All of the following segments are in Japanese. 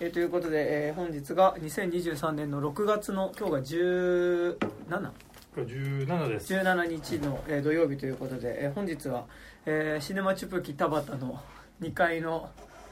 えーということで、えー本日が2023年の6月の今日が17これ17です。17日の、えー土曜日ということで、えー本日は、えーシネマチュプキ田端の2階の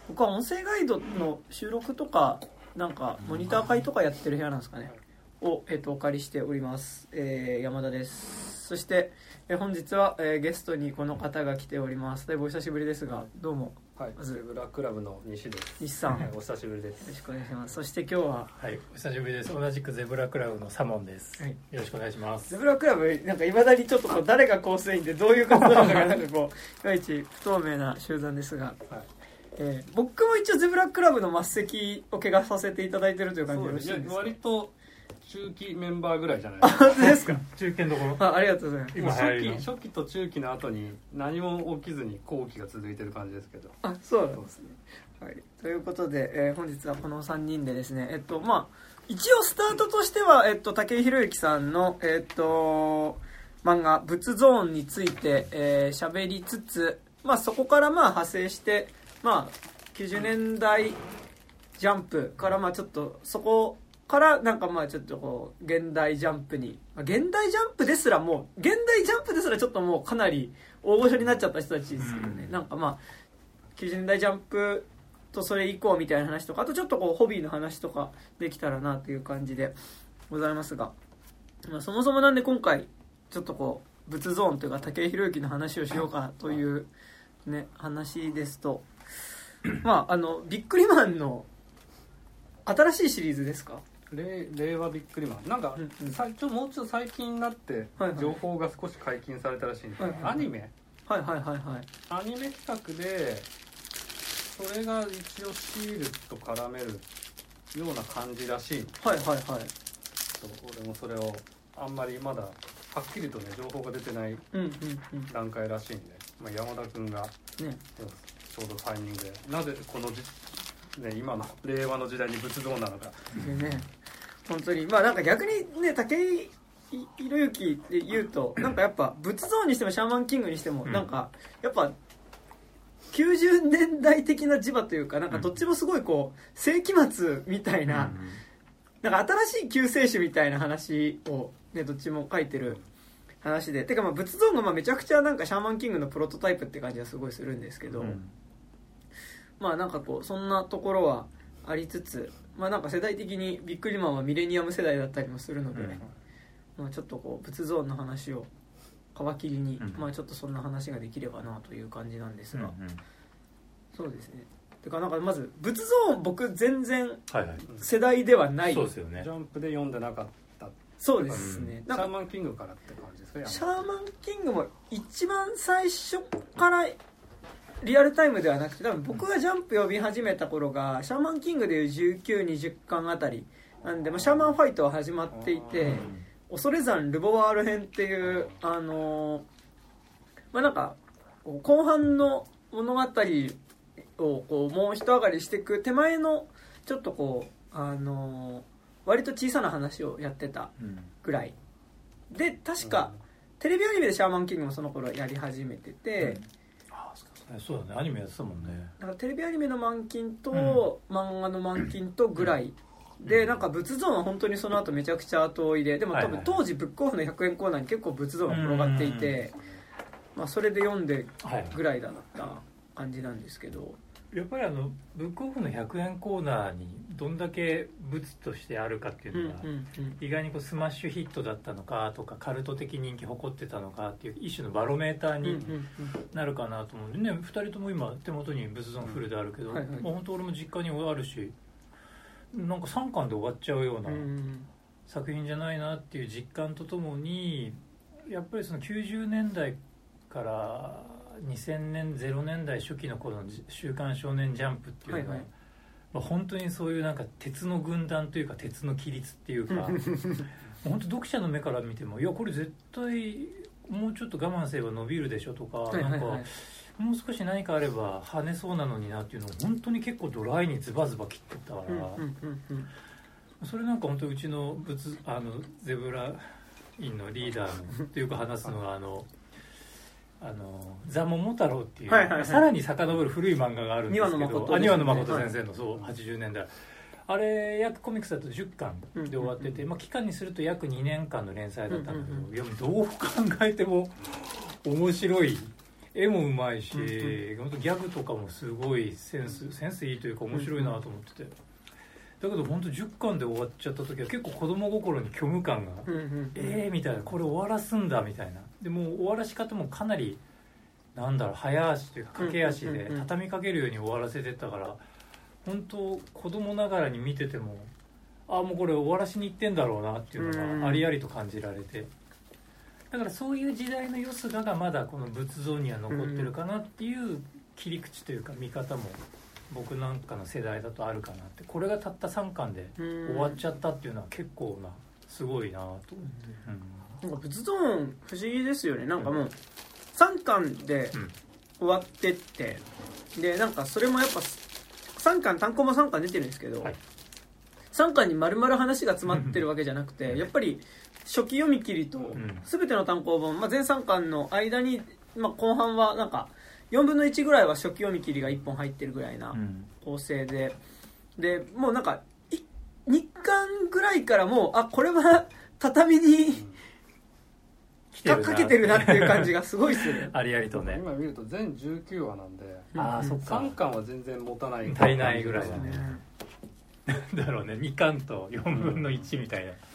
僕は音声ガイドの収録とかなんかモニター会とかやってる部屋なんですかね。を、えー、とお借りしております、えー山田です。そして、えー本日は、えーゲストにこの方が来ております。だいぶお久しぶりですがどうもはい、まずゼブラクラブの西です。西さん。よはいお久しぶりです。ろしくお願いします。そして今日は。はいお久しぶりです。同じくゼブラクラブのサモンです、はい。よろしくお願いします。ゼブラクラブなんかいまだにちょっとこう誰が構成員でどういう活動なのかなんかこう いまいち不透明な集団ですが、はい。えー僕も一応ゼブラクラブの末席を怪我させていただいてるという感じでよろしいですか割と中期メンバーぐらいじゃない？あですか。本当ですか中堅どころ。あありがとうございます。今初期初期と中期の後に何も起きずに後期が続いてる感じですけど。あそうなんですね、はい、ということで、えー本日はこの3人でですねえっとまあ一応スタートとしては、えっと、武井宏之さんのえっと漫画「仏ゾーン」について喋、えー喋りつつ、まあ、そこからまあ派生して、まあ、90年代ジャンプからまあちょっとそこからなんかまあちょっとこう現代ジャンプにまあ現代ジャンプですらもう現代ジャンプですらちょっともうかなり大御所になっちゃった人たちですけどね、うん。なんかまあ90年代ジャンプとそれ以降みたいな話とかあとちょっとこうホビーの話とかできたらなという感じでございますが、まあ、そもそもなんで今回ちょっとこう仏ゾーンというか武井宏之の話をしようかというね話ですと まああのビックリマンの新しいシリーズですか？令令和ビックリマン。なんか、うんうん。さちょもうちょっと最近になって情報が少し解禁されたらしいんですけど、はいはい。アニメ。はいはいはいはい。アニメ企画でそれが一応シールと絡めるような感じらしいはいはいはい。そう俺もそれをあんまりまだはっきりとね情報が出てないうんうんうん。段階らしいんで、まあ、山田君がね。ちょうどタイミングで。なぜこのじ、ね、今の令和の時代に仏像なのか。でね。本当に。まあなんか逆にね武井宏之で言うとなんかやっぱ仏像にしてもシャーマンキングにしてもうん。なんかやっぱ90年代的な磁場というかなんかどっちもすごいこう世紀末みたいな、なんか新しい救世主みたいな話を、ね、どっちも書いてる話で。てかまあ仏像がまあめちゃくちゃなんかシャーマンキングのプロトタイプって感じはすごいするんですけど、うんまあなんかこうそんなところはありつつまあなんか世代的にビックリマンはミレニアム世代だったりもするので、うん。まあ、ちょっとこう仏像の話を皮切りに、うん。まあちょっとそんな話ができればなという感じなんですが、うんうん。そうですね。てかなんかまず仏像僕全然はいはい。世代ではないそうですよね。ジャンプで読んでなかったそうですね、シなんかャーマンキングからって感じですか？シャーマンキングも一番最初からリアルタイムではなくて多分僕がジャンプ読み始めた頃がシャーマンキングでいう1920巻あたりなんで、まあ、シャーマンファイトは始まっていて恐山ルボワール編っていうあのーまあなんか後半の物語をこうもう一上がりしていく手前のちょっとこうあのー割と小さな話をやってたうん。ぐらい。で確か、テレビアニメでシャーマンキングもその頃やり始めてて、うそうだね。アニメやってたもんね。だからテレビアニメの満金と、漫画の満金とぐらい、でなんか仏像は本当にその後めちゃくちゃ後追いででも多分当時ブックオフの100円コーナーに結構仏像が転がっていて、まあ、それで読んではいぐらいだった感じなんですけどやっぱりあのブックオフの100円コーナーにどんだけ物としてあるかっていううんのが、意外にこうスマッシュヒットだったのかとかカルト的人気誇ってたのかっていう一種のバロメーターになるかなと思うんでね2人とも今手元に仏像フルであるけど、うん。はいはいまあ、本当俺も実家にあるしなんか3巻で終わっちゃうような作品じゃないなっていう実感とともにやっぱりその90年代から2000年0年代初期の頃の「週刊少年ジャンプ」っていうのが、はいはい。まあ、本当にそういうなんか鉄の軍団というか鉄の規律っていうか 本当読者の目から見てもいやこれ絶対もうちょっと我慢すれば伸びるでしょとか、はいはいはい。なんかもう少し何かあれば跳ねそうなのになっていうのを本当に結構ドライにズバズバ切ってったから、うんうんうんうんそれなんか本当うちの仏あのゼブラ院のリーダーのってよく話すのがあのあのザ・桃太郎っていう、はいはいはい。さらに遡る古い漫画があるんですけど庭野誠あ庭野誠先生の、そう80年代あれ約コミックスだと10巻で終わってて、まあ、期間にすると約2年間の連載だったんだけど、うんうんいやどう考えても面白い。絵もうまいし、うん。本当ギャグとかもすごいセンスセンスいいというか面白いなと思ってて、だけど本当10巻で終わっちゃった時は結構子供心に虚無感が、うんうんえーみたいなこれ終わらすんだみたいな。でもう終わらし方もかなりなんだろう早足というか駆け足で畳みかけるように終わらせてったから本当子供ながらに見ててもあもうこれ終わらしにいってんだろうなっていうのがありありと感じられて。だからそういう時代のよすががまだこの仏像には残ってるかなっていう切り口というか見方も僕なんかの世代だとあるかなって。これがたった3巻でうん。終わっちゃったっていうのは結構なすごいなと思って。うん。なんか仏像音不思議ですよね。なんかもう3巻でうん。終わってって。でなんかそれもやっぱ3巻単行も3巻出てるんですけど、はい。3巻に丸々話が詰まってるわけじゃなくてうん。やっぱり初期読み切りとん。全ての単行本、まあ、全3巻の間に、まあ、後半はなんか4分の1ぐらいは初期読み切りが1本入ってるぐらいなうん。構成で。でもうなんかい2巻ぐらいからもうあこれは 畳にかかけてるなっていう感じがすごいする。ありありとね。今見ると全19話なんで。ああそっか。3巻は全然持たない。足りないぐらいだね。だろうね。2巻と4分の1みたいな。確かに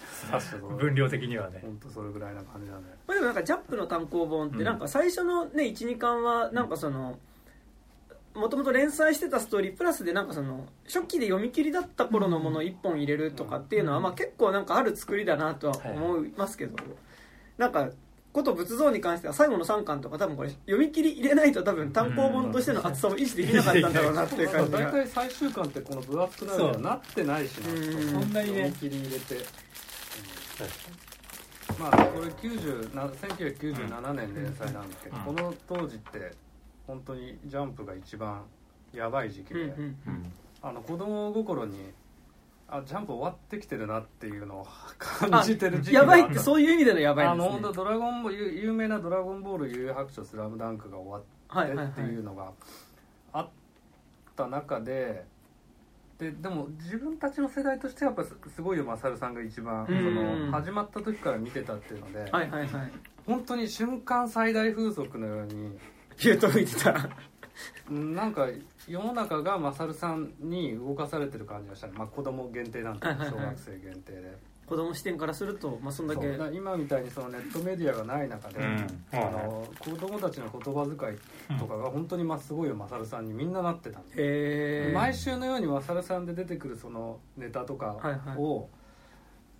分量的にはね。本当それぐらいな感じだね。まあ、でもなんかジャンプの単行本ってなんか最初のね12巻はなんかそのもともと連載してたストーリープラスでなんかその初期で読み切りだった頃のものを1本入れるとかっていうのはまあ結構なんかある作りだなとは思いますけどなんかこと仏像に関しては最後の3巻とか多分これ読み切り入れないと多分単行本としての厚さを維持できなかったんだろうなっていう感じが。大体最終巻ってこの分厚くなるようになってないしなうん。そんなにね読み切り入れてまあこれ90な1997年連載なんですけど、うん。この当時って本当にジャンプが一番やばい時期で、あの子供心にあジャンプ終わってきてるなっていうのを感じてる時期やばいってうそういう意味でのやばいあですね。の本当ドラゴンボール有有名な「ドラゴンボール悠々白書スラムダンクが終わってっていうのがあった中でででも自分たちの世代としてはやっぱすすごいよマサルさんが一番そうん。の始まった時から見てたっていうので、はいはいはい。本当に瞬間最大風速のように言うと吹いてた。うんなんか世の中がマサルさんに動かされてる感じがしたね、まあ、子供限定なんで小学生限定で、子供視点からするとまあそんだけ。今みたいにそのネットメディアがない中で、うん。あの子供たちの言葉遣いとかが本当にまあすごいよマサルさんにみんななってたんで。へえ毎週のようにマサルさんで出てくるそのネタとかはいはい。を、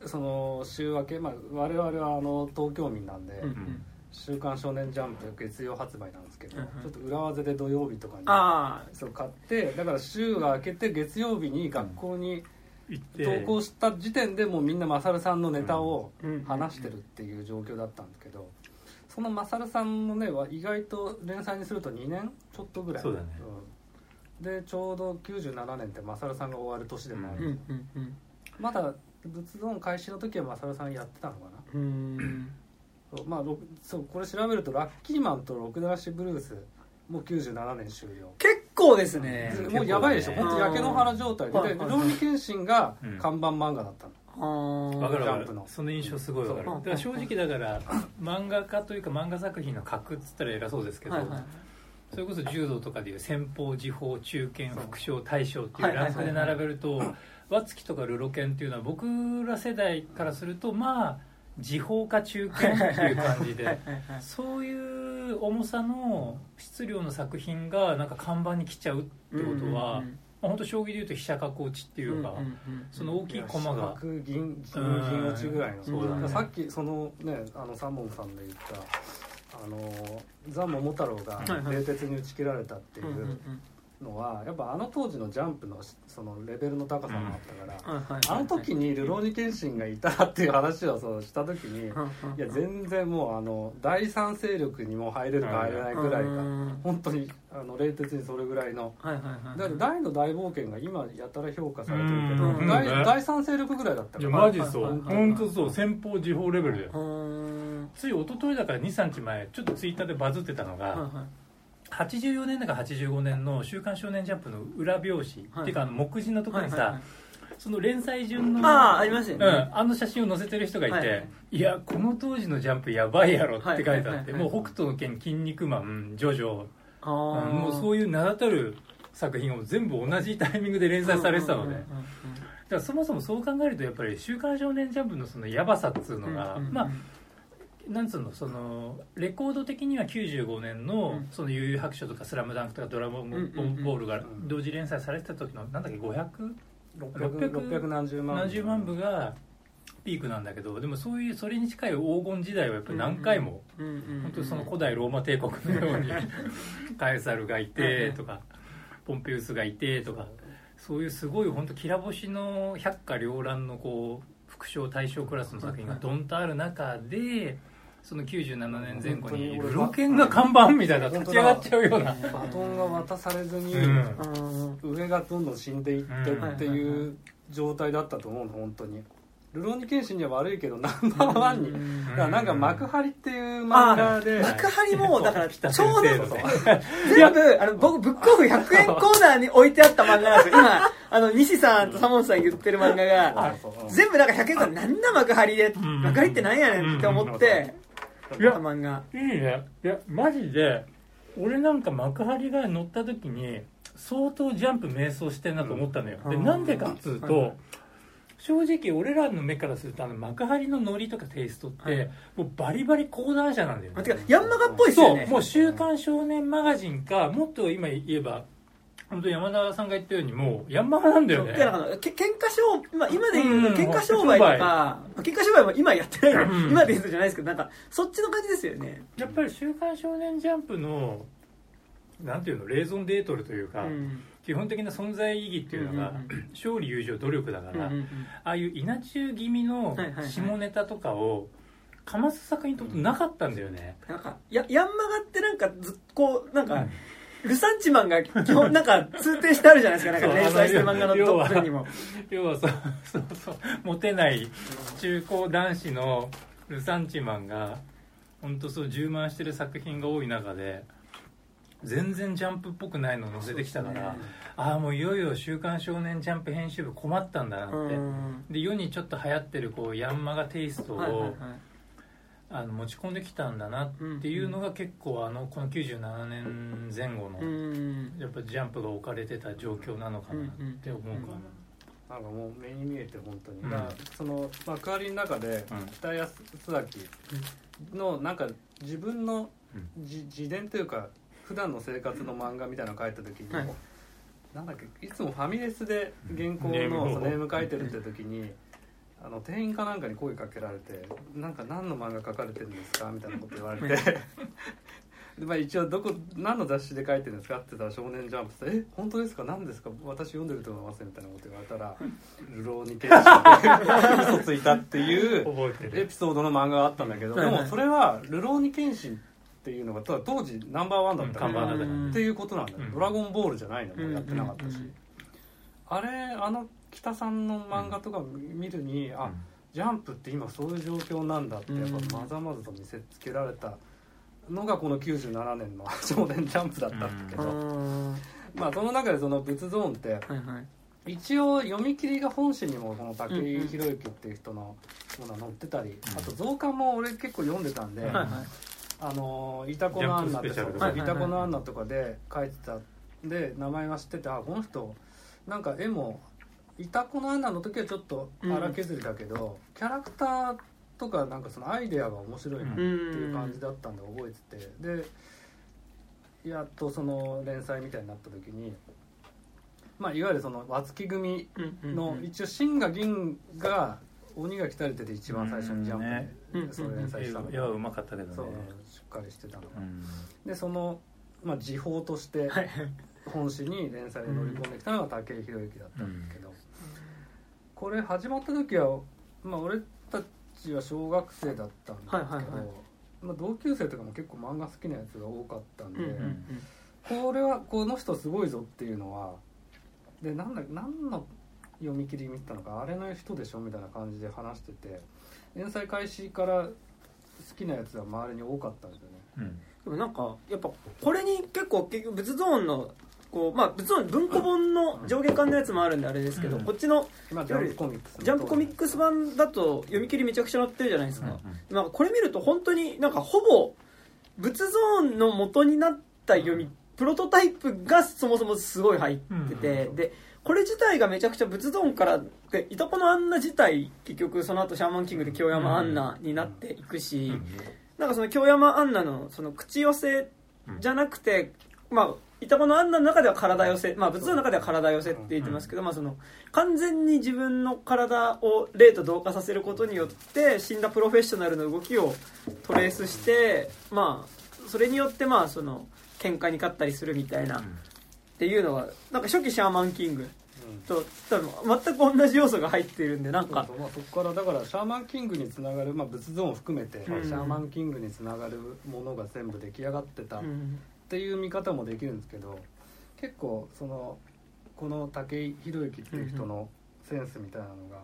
その週明け、まあ、我々はあの東京民なんで「うんうん。週刊少年ジャンプ」月曜発売なんですけど、うんうん。ちょっと裏技で土曜日とかにああそう買ってだから週が明けて月曜日に学校に行って。登校した時点でもうみんなマサルさんのネタをうん。話してるっていう状況だったんですけどそのマサルさんのねは意外と連載にすると2年ちょっとぐらい。そうだね。うん。でちょうど97年ってマサルさんが終わる年でもある、うんうんうん。まだ仏像開始の時はマサルさんやってたのかな？うーん。まあそうこれ調べるとラッキーマンとロクダラッシュブルースもう97年終了。結構ですね。もうやばいでしょ。結構本当焼け野原状態で。はいはいでルローニケンシンがうん。看板漫画だったの、あわかるわかる。その印象すごいわかる。だから正直だから漫画家というか漫画作品の格っつったら偉そうですけど、はいはいそれこそ柔道とかでいう先方時報中堅副将大将っていうランクで並べると和月とかルロケンっていうのは僕ら世代からするとまあ時報か中堅っていう感じではいはいはいそういう重さの質量の作品がなんか看板に来ちゃうってことは、うんまあ、本当将棋でいうと飛車角落ちっていうか、うんうんうんその大きい駒が。銀銀銀落ちぐらいのそうだねさっきそのねあのサモンさんで言ったあのザ・桃太郎がはいはい。冷徹に打ち切られたっていうんうんううんのはやっぱあの当時のジャンプのそのレベルの高さがあったから、はいはいはいあの時にルローニケンシンがいたらっていう話をそうした時に、うんうんいや全然もうあの第三勢力にも入れるか入れないぐらいがうん本当にあの冷徹にそれぐらいのはいはいはいだって大の大冒険が今やたら評価されてるけどうん第うん。第三勢力ぐらいだったいやからマジそう。はいはいはい本当そう。先方時報レベルだよつい一昨日だから23日前ちょっとツイッターでバズってたのが、はいはい84年だか85年の「週刊少年ジャンプ」の裏表紙、はい。っていうかあの目次のところにさ、はいはいはい。その連載順のああありますよね、うん、あの写真を載せてる人がいて、はい。い、やこの当時のジャンプやばいやろって書いてあって、はいはいもう北斗の拳筋肉マンジョジョあうんーもうそういう名だたる作品を全部同じタイミングで連載されてたので、うんうんうんだからそもそもそう考えるとやっぱり「週刊少年ジャンプ」のそのやばさっつうのが、うんうんうん。まあなんつうのそのレコード的には95年のうん「その悠々白書」とか「スラムダンクとか「ドラゴンボール」が同時連載されてた時のなんだっけ 500? 600 600何十万何十万部がピークなんだけどでもそういうそれに近い黄金時代はやっぱり何回も、本当にその古代ローマ帝国のように カエサルがいてとかポンペウスがいてとかそういうすごい本当きら星の百花繚乱のこう副賞大賞クラスの作品がドンとある中でその97年前後にルロケンが看板みたいな立ち上がっちゃうような。バトンが渡されずに、上がどんどん死んでいってっていう状態だったと思うの本当に。ルローニケンシンには悪いけどナンバーワンに、うん。だからなんか幕張っていう漫画で。幕張もだからちょうど全部あの僕ブックオフ100円コーナーに置いてあった漫画なんですよ。今あの西さんとサモンさん言ってる漫画が全部なんか100円コーナーなんだ幕張でん。幕張ってなんやねんって思っていや漫画。いいね。いやマジで俺なんか幕張が乗った時に相当ジャンプ迷走してんなと思ったのよ、うん。でなんでかっつうと、はいはい。正直俺らの目からするとあの幕張のノリとかテイストって、はい。もうバリバリ講談社なんだよね。かヤンマガっぽいっすよね。そうもう「週刊少年マガジンか」もっと今言えば本当山田さんが言ったようにもうヤンマガなんだよね。だからけ喧嘩商、まあ、今で言ううん喧嘩商売とか、喧嘩商売も今やってないうん。今で言うとじゃないですけどなんかそっちの感じですよね。やっぱり「週刊少年ジャンプの」なんていうのレーゾンデートルというか、うん。基本的な存在意義っていうのが、うんうん勝利友情努力だから、うんうんうん。ああいう稲中気味のはいはいはい。下ネタとかをかます作品ってことなかったんだよね、なんかやヤンマガってなんかずっこうなんか、ルサンチマンが基本なんか通底してあるじゃないですか。なんか連載してる漫画の要はトップにも。要はそうそうそうモテない中高男子のルサンチマンが本当そう充満してる作品が多い中で全然ジャンプっぽくないの載せてきたから、ああもういよいよ「週刊少年ジャンプ」編集部困ったんだなって、うん。で世にちょっと流行ってるこうヤンマガテイストを、はいはいはいあの持ち込んできたんだなっていうのが結構あのこの97年前後のうん。やっぱジャンプが置かれてた状況なのかなって思うかな、なんかもう目に見えて本当に、うんだからその幕張の中でうん。北安崎のなんか自分の自自伝というか普段の生活の漫画みたいなの書いた時に、はい。なんだっけいつもファミレスで原稿のそのネーム書いてるって時にあの店員かなんかに声かけられて「なんか何の漫画書かれてるんですか?」みたいなこと言われて。で、まあ、一応どこ何の雑誌で書いてるんですかって言ったら「少年ジャンプ」って「え本当ですか？何ですか？私読んでると思います」みたいなこと言われたら「流浪に決して嘘ついた」っていうエピソードの漫画があったんだけどでもそれは「流浪に剣心」っていうのが当時ナンバーワンだったうん。っていうことなんだよ、うん。ドラゴンボールじゃないのもうやってなかったし、あれあの北さんの漫画とか見るに、あジャンプって今そういう状況なんだってやっぱまざまざと見せつけられたのがこの97年の 「少年ジャンプ」だったんだけうど、ん。まあその中でその仏ゾーンってはいはい。一応読み切りが本誌にもこの武井宏之っていう人のものが載ってたり、あと増刊も俺結構読んでたんで、はいはい。あのーイタコのアンナってジャンプスペシャル。とかそうイタコのアンナとかで書いてたで名前は知っててあこの人なんか絵もイタコのアンナの時はちょっと荒削りだけど、キャラクターとかなんかそのアイデアが面白いなっていう感じだったんで覚えててでやっとその連載みたいになった時にまあいわゆるその和月組うんの一応真が銀が鬼が来たりてて一番最初にジャンプで、うんそれ連載したの絵はうまかったけどね。しっかりしてたのが、うん。でその、まあ、時報としてはい。本誌に連載で乗り込んできたのが武井宏之だったんだけ。ど、これ始まった時は、まあ、俺たちは小学生だったんだけど、はいはいはい。まあ、同級生とかも結構漫画好きなやつが多かったんで、うんうんこれはこの人すごいぞっていうのはでなんだ何の読み切り見てたのかあれの人でしょみたいな感じで話してて連載開始からきなやつは周りに多かったんですよね。うん。でもなんかやっぱこれに結構結局仏ゾーンのこうまあ仏ゾーン文庫本の上下巻のやつもあるんであれですけど、うん。こっちのまあジャンプコミックスのジャンプコミックス版だと読み切りめちゃくちゃ載ってるじゃないですか、なんかこれ見ると本当になんかほぼ仏ゾーンの元になった読み、プロトタイプがそもそもすごい入ってて、うんでこれ自体がめちゃくちゃ仏ゾーンからでいとこのアンナ自体結局その後シャーマンキングで京山アンナになっていくし、なんかその京山アンナのその口寄せじゃなくて、まあいたこのアンナの中では体寄せ、まあ仏像の中では体寄せって言ってますけど、まあその完全に自分の体を霊と同化させることによって死んだプロフェッショナルの動きをトレースして、まあそれによってまあその喧嘩に勝ったりするみたいなっていうのはなんか初期シャーマンキングうん。と多分全く同じ要素が入っているんでなんか。そまあ、そこからだからシャーマンキングにつながる、まあ、仏像も含めて、うん。シャーマンキングにつながるものが全部出来上がってたっうんていう見方もできるんですけど結構そのこの武井宏之っていう人のセンスみたいなのが、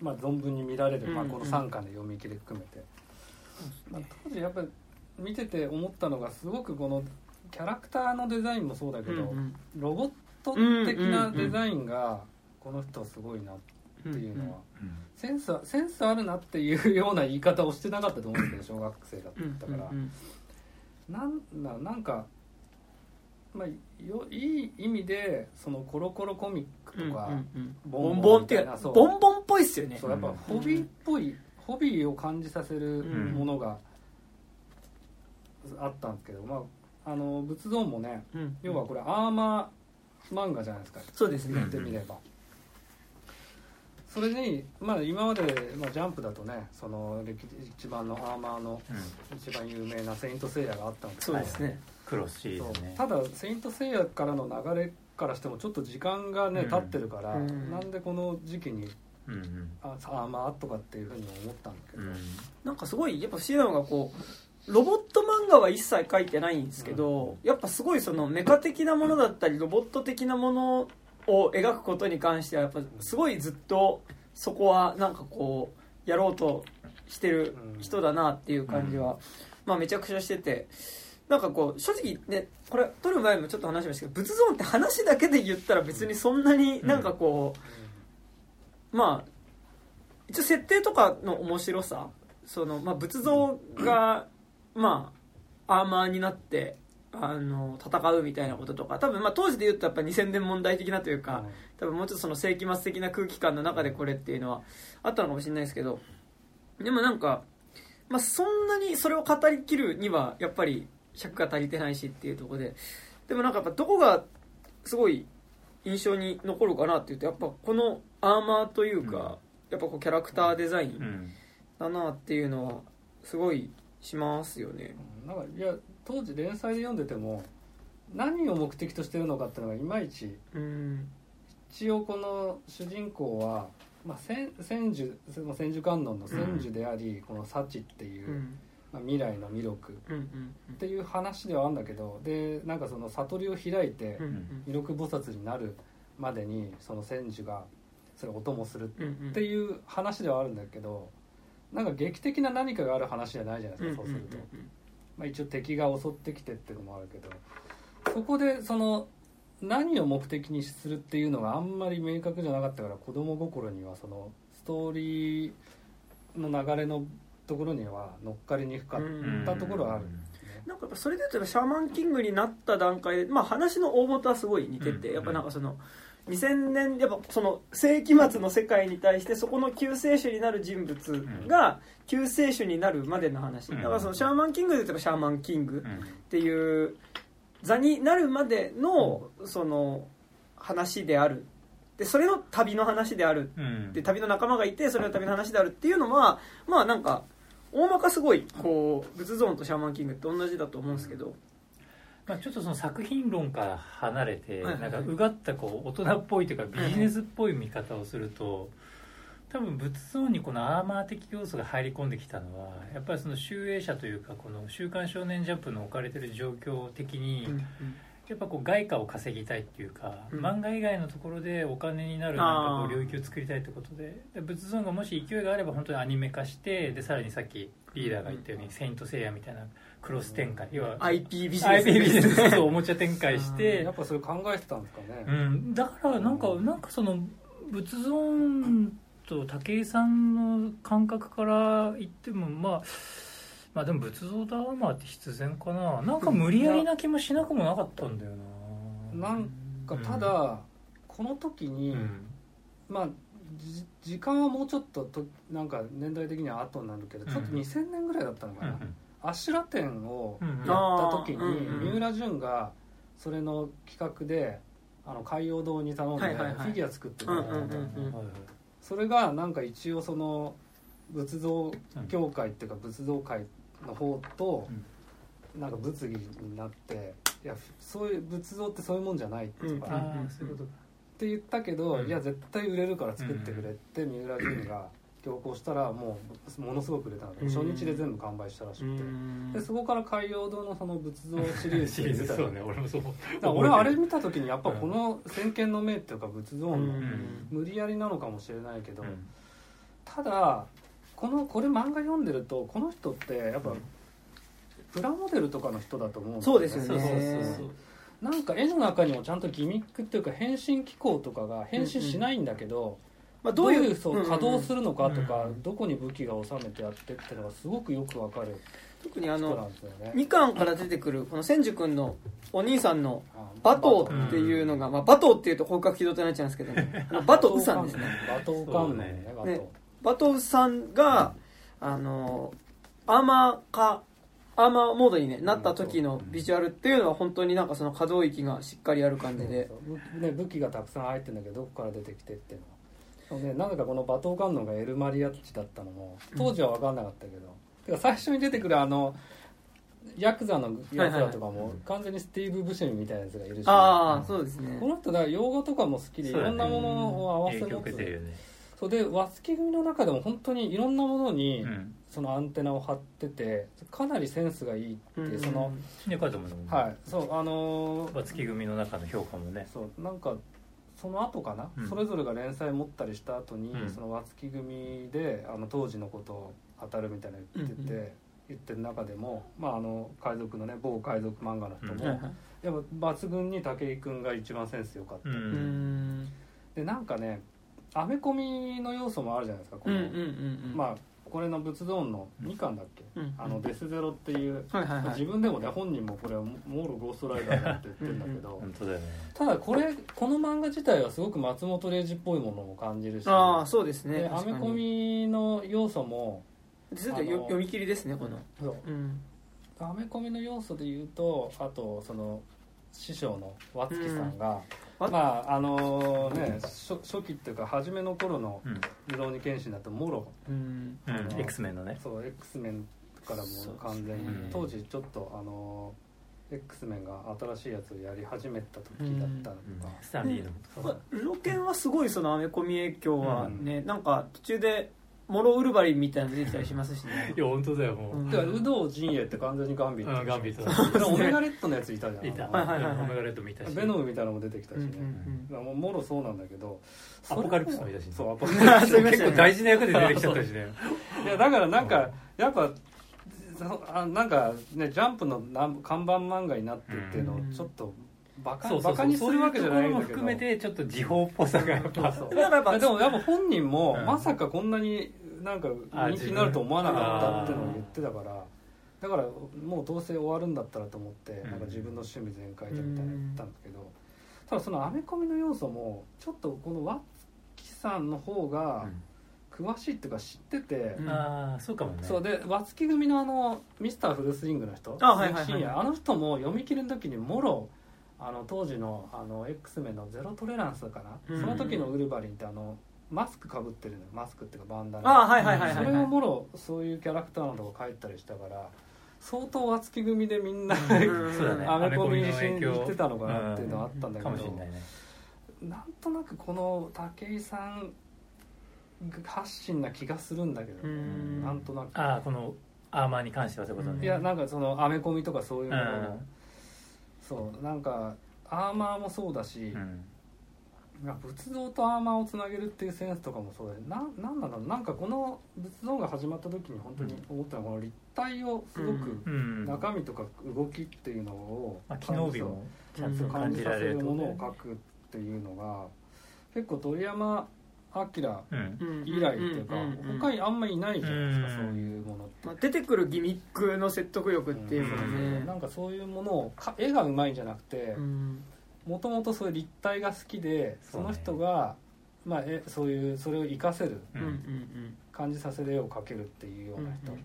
まあ、存分に見られる、まあ、うんこの3巻で読み切り含めて、まあ、当時やっぱり見てて思ったのがすごくこのキャラクターのデザインもそうだけど、うんロボット的なデザインがこの人すごいなっていうのは、センスはセンスあるなっていうような言い方をしてなかったと思うんですけど小学生だったから、うんなんななんか、まあ、よいい意味でそのコロコロコミックとか、ボボンンボンっていうかボンボンっぽいっすよね。そうやっぱホビーっぽい、ホビーを感じさせるうん。ものがあったんですけど、まあ、あの仏像もねうん。要はこれアーマー漫画じゃないですか。そうですね。言ってみれば、それに、まあ、今まで、まあ、ジャンプだとねその歴一番のアーマーの一番有名な「セイント・セイヤ」があったんですけどそうですね。クロスシリそうーズねただ「セイント・セイヤ」からの流れからしてもちょっと時間がね、うん。経ってるから、うん。なんでこの時期にうんうん。あアーマーとかっていうふうに思ったんだけど、うん。なんかすごいやっぱ不思議なのがこうロボット漫画は一切書いてないんですけど、やっぱすごいそのメカ的なものだったりロボット的なものを描くことに関してはやっぱすごいずっとそこはなんかこうやろうとしてる人だなっていう感じは、まあめちゃくちゃしててなんかこう正直ねこれ撮る前もちょっと話しましたけど仏像って話だけで言ったら別にそんなになんかこう、まあ一応設定とかの面白さその、まあ、仏像が、まあ、アーマーになってあの戦うみたいなこととか。多分、まあ、当時で言うとやっぱ2000年問題的なというか、多分もうちょっとその世紀末的な空気感の中でこれっていうのはあったのかもしれないですけど。でもなんか、まあ、そんなにそれを語りきるにはやっぱり尺が足りてないしっていうところで。でもなんかやっぱどこがすごい印象に残るかなっていうとやっぱこのアーマーというか、やっぱこうキャラクターデザインうん。だなっていうのはすごいしますよね。うん。なんかいや当時連載で読んでても何を目的としてるのかっていうのがいまいちうん。一応この主人公は、まあ、千千手まあ千手観音の千手であり、この幸っていうう、ん。まあ、未来の弥勒うんうんっていう話ではあるんだけどでなんかその悟りを開いてうんうん。弥勒菩薩になるまでにその千手がそれをお供するうんうん。っていう話ではあるんだけどなんか劇的な何かがある話じゃないじゃないですか、そうすると、まあ、一応敵が襲ってきてっていうのもあるけどそこでその何を目的にするっていうのがあんまり明確じゃなかったから子供心にはそのストーリーの流れのところには乗っかりにくかったところはある。なんかやっぱそれで言うとシャーマンキングになった段階で、まあ、話の大元はすごい似てて、うんやっぱなんかその2000年やっぱその世紀末の世界に対してそこの救世主になる人物が救世主になるまでの話、うん。だからそのシャーマンキングで言うとシャーマンキングうん。っていう座になるまでのその話である。でそれの旅の話である。うん。で旅の仲間がいてそれの旅の話であるっていうのはまあなんか大まかすごいこう仏ゾーンとシャーマンキングって同じだと思うんですけど、まあ、ちょっとその作品論から離れて、はいはいはい。なんかうがったこう大人っぽいというかビジネスっぽい見方をすると、多分仏像にこのアーマー的要素が入り込んできたのはやっぱりその集英社というかこの「週刊少年ジャンプ」の置かれてる状況的に、やっぱこう外貨を稼ぎたいっていうか、うん。漫画以外のところでお金になるなんかこう領域を作りたいってことでで仏像がもし勢いがあれば本当にアニメ化してでさらにさっきリーダーが言ったように「セイント・セイヤ」みたいなクロス展開。要は IP ビジネス。IP ビジネス。とおもちゃ展開して。やっぱそれ考えてたんですかね、うん、だからなんかなんかその仏像と武井さんの感覚から言ってもまあまあでも仏像とアーマーって必然かな。なんか無理やりな気もしなくもなかったんだよな。なんかただ、この時に、うん。まあじ時間はもうちょっととなんか年代的には後になるけど、うんちょっと2000年ぐらいだったのかな、アシュラ展をうんやった時に、あーうんうん。三浦淳がそれの企画であの海洋堂に頼んでフィギュア作ってもらったの、うんうんうんうん。はいはい。それがなんか一応その仏像協会っていうか仏像会の方となんか物議になっていやそういう仏像ってそういうもんじゃないとか、うんって言ったけど、うん。いや絶対売れるから作ってくれって三浦淳が強行したらもうものすごく売れたのでうん。初日で全部完売したらしうくて。ん。でそこから海洋堂のその仏像シリーズシって言ってたそうね俺もそうだから俺はあれ見た時にやっぱこの先見の明っていうか仏像のうん。無理やりなのかもしれないけど、うん。ただこのこれ漫画読んでるとこの人ってやっぱうん。プラモデルとかの人だと思うんそうですよね。そうそうそうそう。なんか絵の中にもちゃんとギミックっていうか変身機構とかが変身しないんだけど、まあどういうそう稼働するるのかとか、うんどこに武器が収めてあってっていうのがすごくよくわかる特にあのんですよね。2巻から出てくるこの千住君のお兄さんのあバトーっていうのが、まあ、バトーっていうと広角機動隊になっちゃうんですけど、あのバトウさんですね。バトー観音ねバトーねバトウさんがあのアーマー化アーマーモードに、ね、なった時のビジュアルっていうのは本当になんかその可動域がしっかりある感じで。ね、武器がたくさん入ってるんだけどどこから出てきてっていうのはそうねなぜかこのバトー観音がエルマリアッチだったのも当時は分かんなかったけど、てか最初に出てくるあのヤクザのやつらとかも完全にスティーブ・ブシェミみたいなやつがいるし。ああそうですね。この人だから洋画とかも好きでいろんなものを合わせ持つ。そうで和月組の中でも本当にいろんなものにうん。そのアンテナを張っててかなりセンスがいいっていうその、ねはい。そうあのーバツキ組の中の評価もね。そうなんかその後かな、うん。それぞれが連載持ったりした後に、うん。その和月組であの当時のことを語るみたいなの言ってて、うんうん。言ってる中でも、まあ、あの海賊のね某海賊漫画の人も、うん。やっぱ抜群に武井君が一番センス良かった、ううんん。でなんかねアメコミの要素もあるじゃないですかこの、うんうんうんうん。まあこれの仏像の2巻だっけ、うん。あのデスゼロっていう、はいはいはい。自分でもね本人もこれはモーロゴーストライダーだって言ってるんだけど、本当だよね。ただこれこの漫画自体はすごく松本零士っぽいものも感じるしああそうですね。でアメコミの要素もずっとよ読み切りですねこの。そう。うん。アメコミの要素で言うとあとその師匠の和月さんが、うんまああのね初初期っていうか初めの頃のうん「ルローニケンシン」だともろうん。X メンのね。そう X メンからもう完全に、当時ちょっとあの X メンが新しいやつをやり始めた時だったのうん。とか、スタンリーのまあロケンはすごいそのアメコミ影響はね、なんか途中でモロウルバリンみたいなの出てきたりしますしね。いや本当だよもう。ん。うだから有働陣営って完全にガンビットうんガンビット。でオメガレッドのやついたじゃん。いた。はいはいはいはい。オメガレッド見たしベノムみたいなのも出てきたしね、うんもうもろそうなんだけどアポカリプスもいたしね。そうアポカリプ そういう結構大事な役で出てきちゃったしね。スいやだからなんかやっぱそあなんかねジャンプのなん看板漫画になってっていうのをうん。ちょっとバカそうそうそう。バカにするわけじゃないんだけど。そういう。ところも含めてちょっと時報っぽさがやっぱそうでもやっぱ本人もうん。まさかこんなになんかあ人気になると思わなかったっていうのを言ってたからだからもうどうせ終わるんだったらと思ってうん。なんか自分の趣味全開でみたいなの言ったんだけどただそのアメコミの要素もちょっとこのワッキさんの方が詳しいっていうか知っててうん。ああそうかもね。そうで和月組のあのミスターフルスイングの人あはいはいあの人も読み切りの時にもろあの当時のあの X メンのゼロトレランスかな、うん。その時のウルヴァリンってあのマスクかぶってるのよ。マスクっていうかバンダナ。ああはいはいはいはいそれをもろそういうキャラクターなどを描いたりしたから相当和月組でみんな、うん。ね。アメコミに信じてたのかなっていうのはあったんだけど、かもしれないね。なんとなくこの武井さん発信な気がするんだけど、うん。なんとなく。ああこのアーマーに関してはそういうことね。いやなんかそのアメコミとかそういうものの、うんそうなんかアーマーもそうだし、うん。まあ仏像とアーマーをつなげるっていうセンスとかもそうでななんなんだろう。なんかこの仏像が始まった時に本当に思ったのはこの立体をすごくうん。中身とか動きっていうのをまあ、機能美もちゃんと感感じじさせるものを描くっていうのが結構鳥山明うん。以来っていうか他にあんまりいないじゃないですかうんそういうものって。まあ、出てくるギミックの説得力っていうかね、なんかそういうものをか絵がうまいんじゃなくてうん。もともとそういう立体が好きでその人がまあえそういうそれを活かせるううん感じさせる絵を描けるっていうような人、うん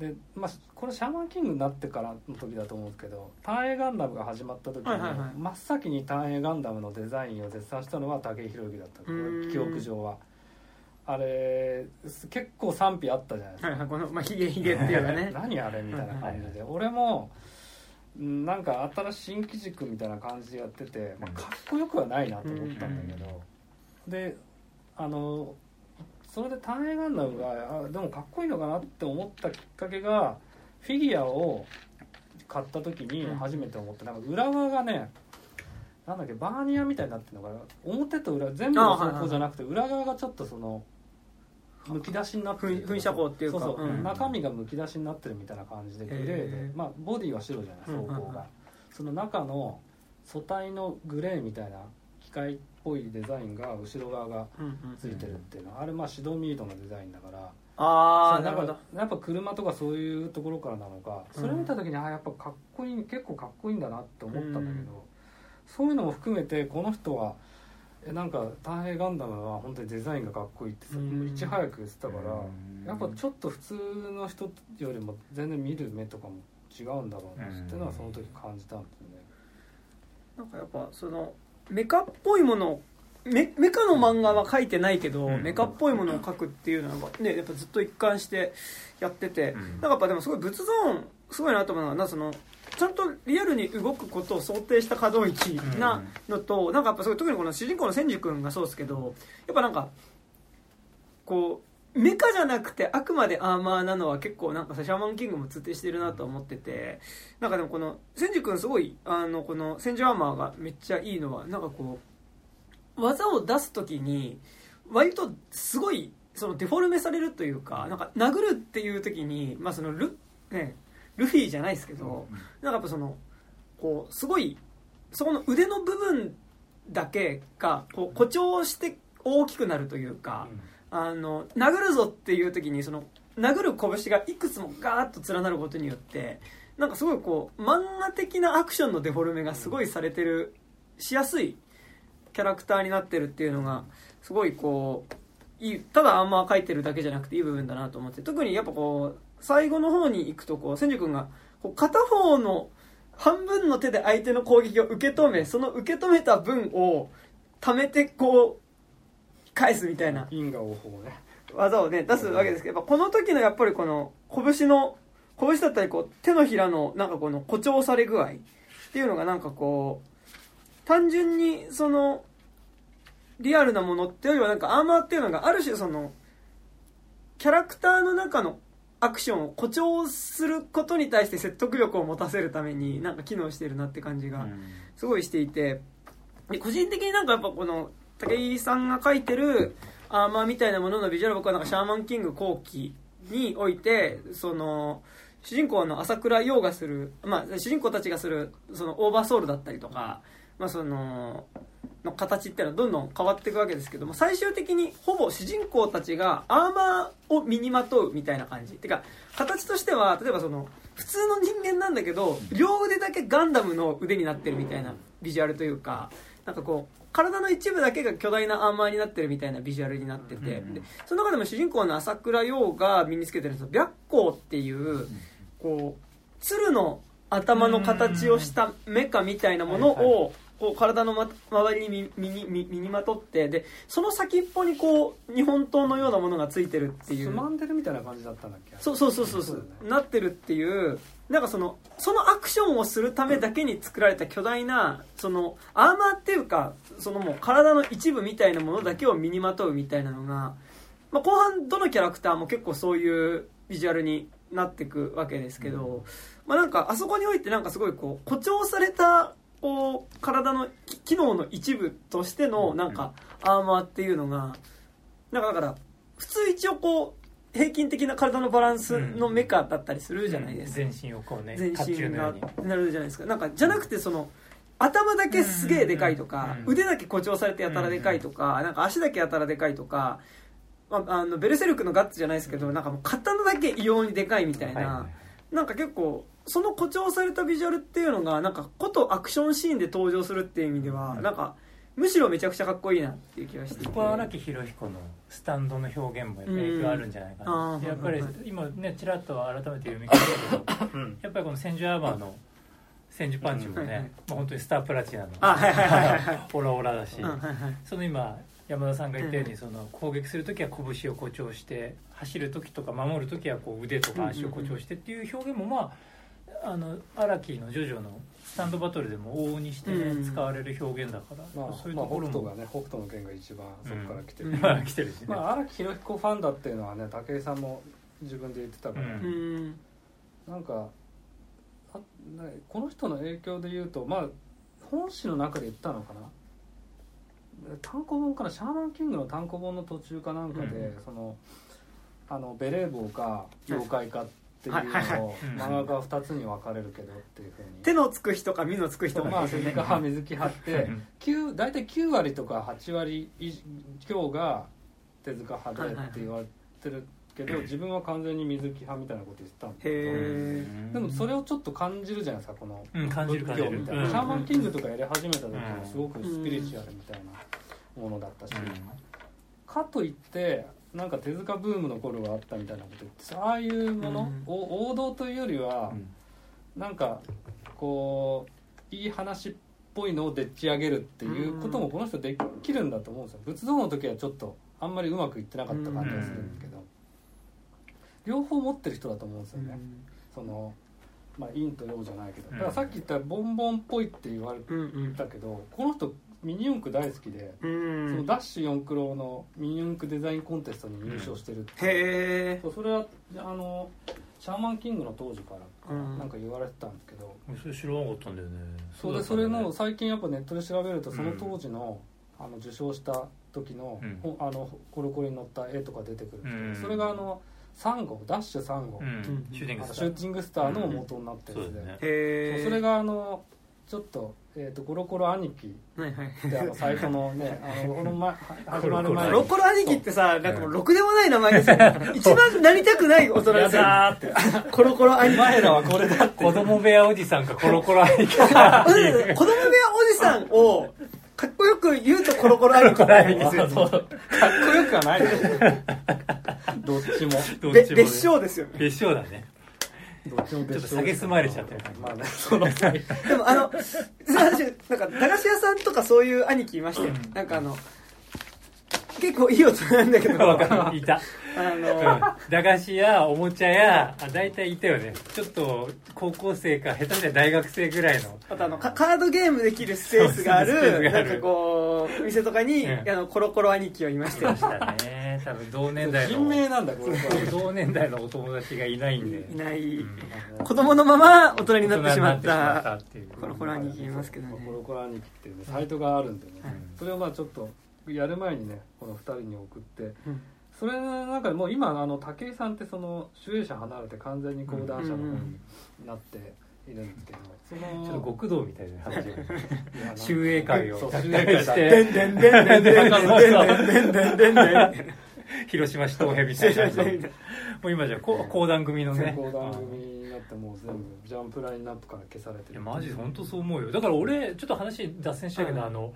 でまあこれシャーマンキングになってからの時だと思うんですけど単影ガンダムが始まった時に、はいはいはい。真っ先に単影ガンダムのデザインを絶賛したのは武井宏之だったうん。記憶上は。あれ結構賛否あったじゃないですか、はいはいこの、まあ、ヒゲヒゲっていうかね。何あれみたいな感じで。俺もうんなんか新しい新機軸みたいな感じでやってて、まあ、かっこよくはないなと思ったんだけど、であのそれで単影ガンダムがあでもかっこいいのかなって思ったきっかけがフィギュアを買った時に初めて思ってなんか裏側がねなんだっけバーニアみたいになってるのかな。表と裏全部の方向じゃなくて裏側がちょっとそのむき出しになってる噴噴射口っていうか。そうそう、うん。中身がむき出しになってるみたいな感じでグレーで、へーまあボディは白じゃないうん。うんうん。装甲が、その中の素体のグレーみたいな機械っぽいデザインが後ろ側がついてるっていうの。は、あれまあシドミードのデザインだから。ああなるほど。やっぱ車とかそういうところからなのか。それ見た時にああやっぱかっこいい結構かっこいいんだなって思ったんだけど、うん。そういうのも含めてこの人はえなんか単影ガンダムは本当にデザインがかっこいいってさ、うん。いち早く言ってたから、うん。やっぱちょっと普通の人よりも全然見る目とかも違うんだろうなっていうのはその時感じたんですよね。なんかやっぱそのメカっぽいものをメメカの漫画は描いてないけど、うん。メカっぽいものを描くっていうのはねやっぱずっと一貫してやってて、うん。なんかやっぱでもすごい仏ゾーンすごいなと思うのはなそのちゃんとリアルに動くことを想定した可動域なのと、なんかやっぱすごい特にこの主人公の千治君がそうですけどやっぱなんかこうメカじゃなくてあくまでアーマーなのは結構なんかさシャーマンキングも通底してるなと思っててなんかでもこの千治君すごいあのこの千住アーマーがめっちゃいいのはなんかこう技を出す時に割とすごいそのデフォルメされるというかなんか殴るっていう時にまあそのル,、ね、ルフィじゃないですけど、なんかやっぱそのこうすごいそこの腕の部分だけがこう誇張して大きくなるというか、あの殴るぞっていう時にその殴る拳がいくつもガーッと連なることによってなんかすごいこう漫画的なアクションのデフォルメがすごいされてるしやすいキャラクターになってるっていうのがすごいこういいただあんま描いてるだけじゃなくていい部分だなと思って特にやっぱこう最後の方に行くとこう千住君がこう片方の半分の手で相手の攻撃を受け止めその受け止めた分を貯めてこう返すみたいな。因果応報ね。技をね出すわけですけどこの時のやっぱりこの拳の拳だったりこう手のひらのなんかこの誇張され具合っていうのがなんかこう単純にそのリアルなものってよりはなんかアーマーっていうのがある種そのキャラクターの中のアクションを誇張することに対して説得力を持たせるためになんか機能してるなって感じがすごいしていてで個人的になんかやっぱこの武井さんが書いてるアーマーみたいなもののビジュアル僕はなんかシャーマンキング後期においてその主人公の朝倉陽がする、まあ、主人公たちがするそのオーバーソウルだったりとか、まあ、そのの形っていうのはどんどん変わっていくわけですけども最終的にほぼ主人公たちがアーマーを身にまとうみたいな感じ。てか形としては例えばその普通の人間なんだけど両腕だけガンダムの腕になってるみたいなビジュアルというかなんかこう体の一部だけが巨大なアーマーになってるみたいなビジュアルになってて、うんでその中でも主人公の朝倉陽が身につけてるんですよ白光っていうこう鶴の頭の形をしたメカみたいなものをこう体の、ま、周りに身に身身にまとってでその先っぽにこう日本刀のようなものがついてるっていう。つまんでるみたいな感じだったんだっけ？そうそうそうそうそう。そうだね。なってるっていうなんかそのそのアクションをするためだけに作られた巨大なそのアーマーっていうかそのもう体の一部みたいなものだけを身にまとうみたいなのが、まあ、後半どのキャラクターも結構そういうビジュアルになっていくわけですけど、まあ、なんかあそこにおいてなんかすごいこう誇張されたこう体の機能の一部としてのなんかアーマーっていうのがなんかだから普通一応こう平均的な体のバランスのメカだったりするじゃないですか、全身をこうね全身がなるじゃないですか。なんかじゃなくてその頭だけすげえでかいとか、うん腕だけ誇張されてやたらでかいとか、なんか足だけやたらでかいとか、まあ、あのベルセルクのガッツじゃないですけどなんかもう刀だけ異様にでかいみたいな、はいはい。なんか結構その誇張されたビジュアルっていうのがなんかことアクションシーンで登場するっていう意味では、なんかむしろめちゃくちゃかっこいいなっていう気がして。そこは荒木宏彦のスタンドの表現も影響あるんじゃないかな、うん。やっぱり今ねちらっと改めて読み返したけどうん。やっぱりこの千住アーマーの千住パンチもうん。はいはい。ね、まあ、本当にスタープラチナのあはいはい オラオラだし、うんはいはい。その今山田さんが言ったようにうん。その攻撃する時は拳を誇張して走る時とか守る時はこう腕とか足を誇張してっていう表現もまああの荒木のジョジョのスタンドバトルでも往々にしてね、うん。使われる表現だから、まあ、そういうまあ、北ところも、斗がね北斗の剣が一番そこから来てる、うん。ま あ来てるしね、まあ荒木宏彦ファンだっていうのはね武井さんも自分で言ってたから、うん。うんなんかあねこの人の影響で言うとまあ本誌の中で言ったのかな。単行本かな。シャーマンキングの単行本の途中かなんかで、うん。そのあのベレー帽か妖怪かっていうのをうん漫画が2つに分かれるけどっていうふうに。手のつく人か身のつく人か。まあですよね手塚派水木派ってうん9大体9割とか8割以上が手塚派でって言われてるけど、自分は完全に水木派みたいなこと言ってたんだけどでもそれをちょっと感じるじゃないですかこの仏教みたいな、シャーマンキングとかやり始めた時もうんすごくスピリチュアルみたいなものだったし、うかといってなんか手塚ブームの頃があったみたいなこと言ってああいうもの、うん。お王道というよりは、ん。なんかこういい話っぽいのをでっち上げるっていうこともこの人できるんだと思うんですよ。仏像の時はちょっとあんまりうまくいってなかった感じがするんだけど、両方持ってる人だと思うんですよね、そのまあ陰と陽じゃないけど。だからさっき言ったボンボンっぽいって言われうんうん。たけどこの人ミニ四駆大好きで、うそのんダッシュ四駆郎のミニ四駆デザインコンテストに入賞してるっていう。へえそれはあのシャーマンキングの当時からうん。なんか言われてたんですけど、んそれ知らなかったんだよね。そうでそれの最近やっぱネットで調べるとその当時の,、あの受賞した時の,、うん。ほあのコロコロに載った絵とか出てくるんですけど、うん。それがあの3号ダッシュ3号、うん。シューティングスター。あのシューティングスターの元になってるやつで、それがあのちょっと,、えー、とコロコロ兄貴。はいはい。ってあのサイトのね あのこの前始まる前に。ロコロ兄貴ってさなんかもうろくでもない名前ですよね。一番なりたくない大人だーって。コロコロ兄貴。前らはこれだって。子供部屋おじさんかコロコロ兄貴子供部屋おじさんをかっこよく言うとコロコロ兄貴。なんですよ かっこよくはないですどっちも。べどっちもね。別称ですよね。別称だねどっちもちょっと蔑まれちゃってる感じ。まあねそのでもあの私なんか駄菓子屋さんとかそういう兄貴いましたようん。なんかあの結構いい大人なんだけど。わかる。いた。あうん。の駄菓子やおもちゃやあ大体いたよね。ちょっと高校生か下手したら大学生ぐらいの。あとあのカカードゲームできるスペースがあるがあるなんかこう店とかに、うん。あのコロコロ兄貴をいましたたね多分同年代人名のなんだこれ。同年代のお友達がいないんでいない、うん。子供のまま大人になってしまったコロコロ兄貴いますけどね。コロコロ兄貴っていうねサイトがあるんでね、はい。それをまあちょっとやる前にねこの2人に送ってうん。それなんかもう今あの武井さんってその集英社離れて完全に講談社の方になっているんですけど、そのちょっと極道みたいな話いやなんか集英会を。集英会だしてでんでんでんでんでんでんでんでんでんでんでんでん広島市東平みたいなもう今じゃこ講談組のね講談組になってもう全部ジャンプラインナップから消されてる。いやマジで本当そう思うよ。だから俺ちょっと話脱線したけど、はい。あの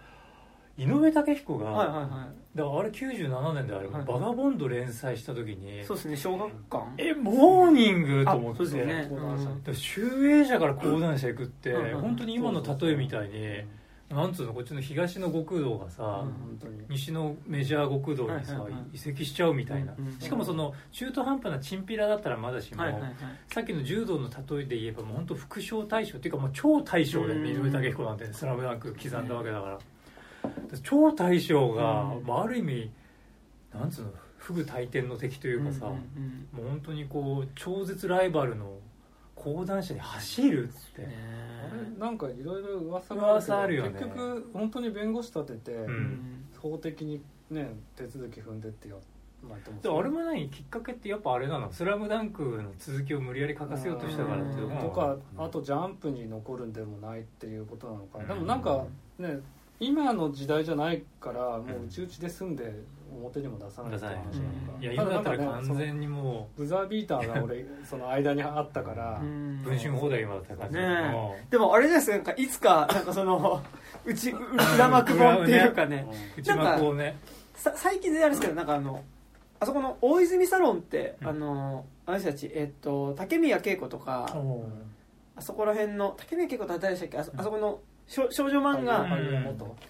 井上武彦が、はいはいはだからあれ97年であれ。ば、はい。バガボンド連載した時に。いそうですね小学館。えモーニングと思って。あそうですよね。うん。集英社から講談社行くって、うんうん本当に今の例えみたいに、なんつうのこっちの東の極道がさ、うん西のメジャー極道にさ、はいはいはい。移籍しちゃうみたいな、うんうんしかもその中途半端なチンピラだったらまだしも、はいはいはい。さっきの柔道の例えで言えばもう本当副将大将っていうかもう超大将でうん。井上武彦なんて「スラムダンク刻んだわけだから超大将が、うん。まあ、ある意味なんつうの不倶大天の敵というかさ、うんうんもう本当にこう超絶ライバルの講談社に走るっつって、あれなんかいろいろ噂が噂あるよね。結局本当に弁護士立てて、ん。法的にね手続き踏んでってやまあでもあれも何きっかけってやっぱあれなの「スラムダンクの続きを無理やり書かせようとしたからっていうのとかあとジャンプに残るんでもないっていうことなのかな、でもなんかね今の時代じゃないからもううちうちで住んで表にも出さないって話なのか、い。や今だったら完全にもブザービーターが俺 その間にあったから、うん。う文春放題今だったら感じねでもあれですよなんかいつかなんかそのうち裏幕本っていうかね。内幕をね。さ最近であれですけどなんかあのあそこの大泉サロンって、うん。あのあの人たちえっと竹宮恵子とか、あそこら辺の竹宮恵子って誰でしたっけ？あそあそこの少少女漫画、うん。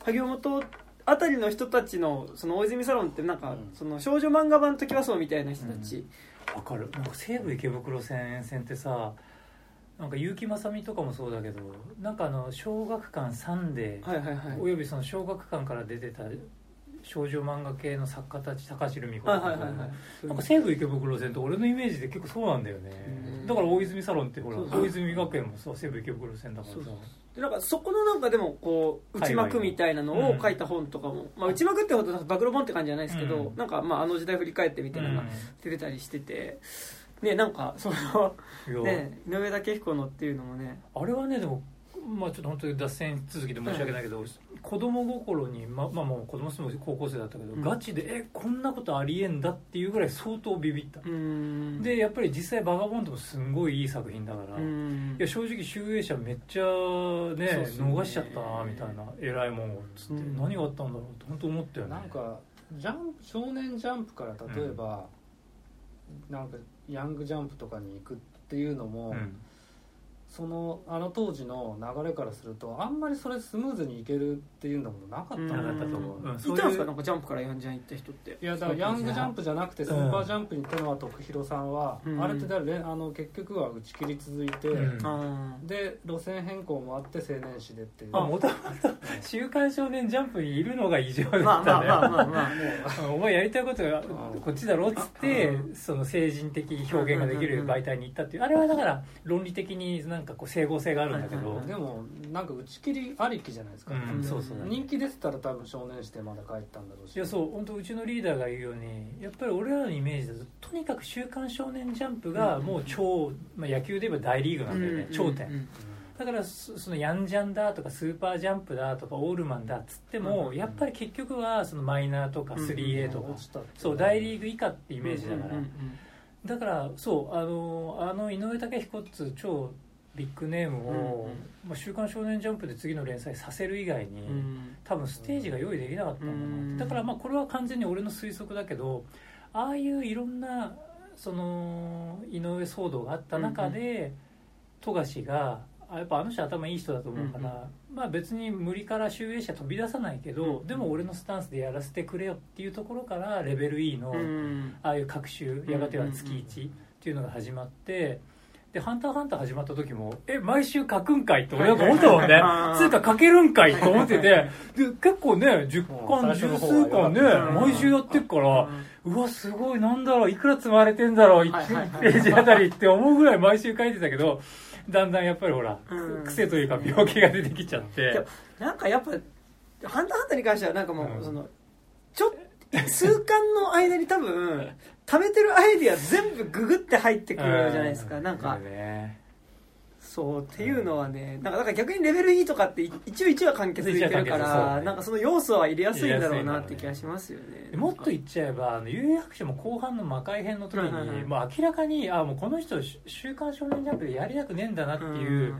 萩尾元。あたりの人たちのその大泉サロンってなんか、うん。その少女漫画版時はそうみたいな人たち、わかる。なんか西武池袋線沿線ってさなんか結城正美とかもそうだけどなんかあの小学館サンデー、はいはいはい。およびその小学館から出てた少女漫画系の作家たち高城美子とか、はいはいはいはい。なんか西武池袋線って俺のイメージで結構そうなんだよね。うん。だから大泉サロンってほらそうそう。大泉学園もさ西武池袋線だからさ。そうでなんかそこのなんかでもこう内幕みたいなのを書いた本とかも、まあ、内幕ってほど暴露本って感じじゃないですけど、うん。なんかまああの時代振り返ってみたいなのが出てたりしてて、ねなんかそのね井上武彦のっていうのもね。あれはねでもまあちょっと本当に脱線続きで申し訳ないけど、子供心にままあもう子供すも高校生だったけど、うん。ガチでえこんなことありえんだっていうぐらい相当ビビった、うん。でやっぱり実際バガボンドもすんごいいい作品だから、ういんや正直集英社めっちゃねね。逃しちゃったなみたいな偉いもんをつって、うん。何があったんだろうって本当思ったよね。なんかジャンプ少年ジャンプから例えば、なんかヤングジャンプとかに行くっていうのも、うんそのあの当時の流れからするとあんまりそれスムーズにいけるっていうのもなかったうんのなかったと思う、うん。いそういうたんですか？なんかジャンプからヤンジャン行った人って。いやだからヤングジャンプじゃなくてスーパージャンプに行ったのは徳弘さんは、うん。あれって誰あの結局は打ち切り続いて、うん。あで路線変更もあって青年誌でっていう。まあもともと「週刊少年ジャンプ」にいるのが異常だったーまあまあんだよまあまあ。まあお前やりたいことがうんこっちだろっつってその成人的表現ができる媒体に行ったっていう。あれはだから論理的になんかこう整合性があるんだけどはいはいはい。でもなんか打ち切りありきじゃないですか、うんそうそう人気出てたら多分少年誌でまだ帰ったんだろうし。いやそう本当うちのリーダーが言うようにやっぱり俺らのイメージだととにかく「週刊少年ジャンプ」がもう超、まあ、野球で言えば大リーグなんだよね、頂点、うんだからそそのヤンジャンだとかスーパージャンプだとかオールマンだっつっても、うんやっぱり結局はそのマイナーとか 3A とか、そう大リーグ以下ってイメージだから、だからそうあのあの井上武彦っつう超ビッグネームを「まあ、週刊少年ジャンプ」で次の連載させる以外に、多分ステージが用意できなかったんだなだからまあこれは完全に俺の推測だけどああいういろんなその井上騒動があった中で富樫があやっぱあの人頭いい人だと思うから、まあ別に無理から集英社飛び出さないけど、うんでも俺のスタンスでやらせてくれよっていうところからレベル E の、うん。ああいう各週やがては月1っていうのが始まってで「ハンターハンター」始まった時も「え毎週書くんかい?」って俺なんか思ったもんね。はいつうか書けるんかいと思っててで結構ね10巻十数巻ね毎週やってっからうわすごいなんだろういくら積まれてんだろうはいはいはい。1ページあたりって思うぐらい毎週書いてたけどだんだんやっぱりほらうん。癖というか病気が出てきちゃっいてやなんかやっぱ「ハンターハンター」に関してはなんかもう、うん。そのちょ数巻の間に多分 貯めてるアイディア全部ググって入ってくるじゃないですか、うなんかね。そうっていうのはねなんかだから逆にレベル E とかって一応一話完結でいけるか一話完結そうね。らなんかその要素は入れやすいんだろうなって気がしますよね。もっと言っちゃえば有白書も後半の魔界編の時はいはいはい。にもう明らかにあもうこの人「週刊少年ジャンプ」でやりたくねえんだなっていう、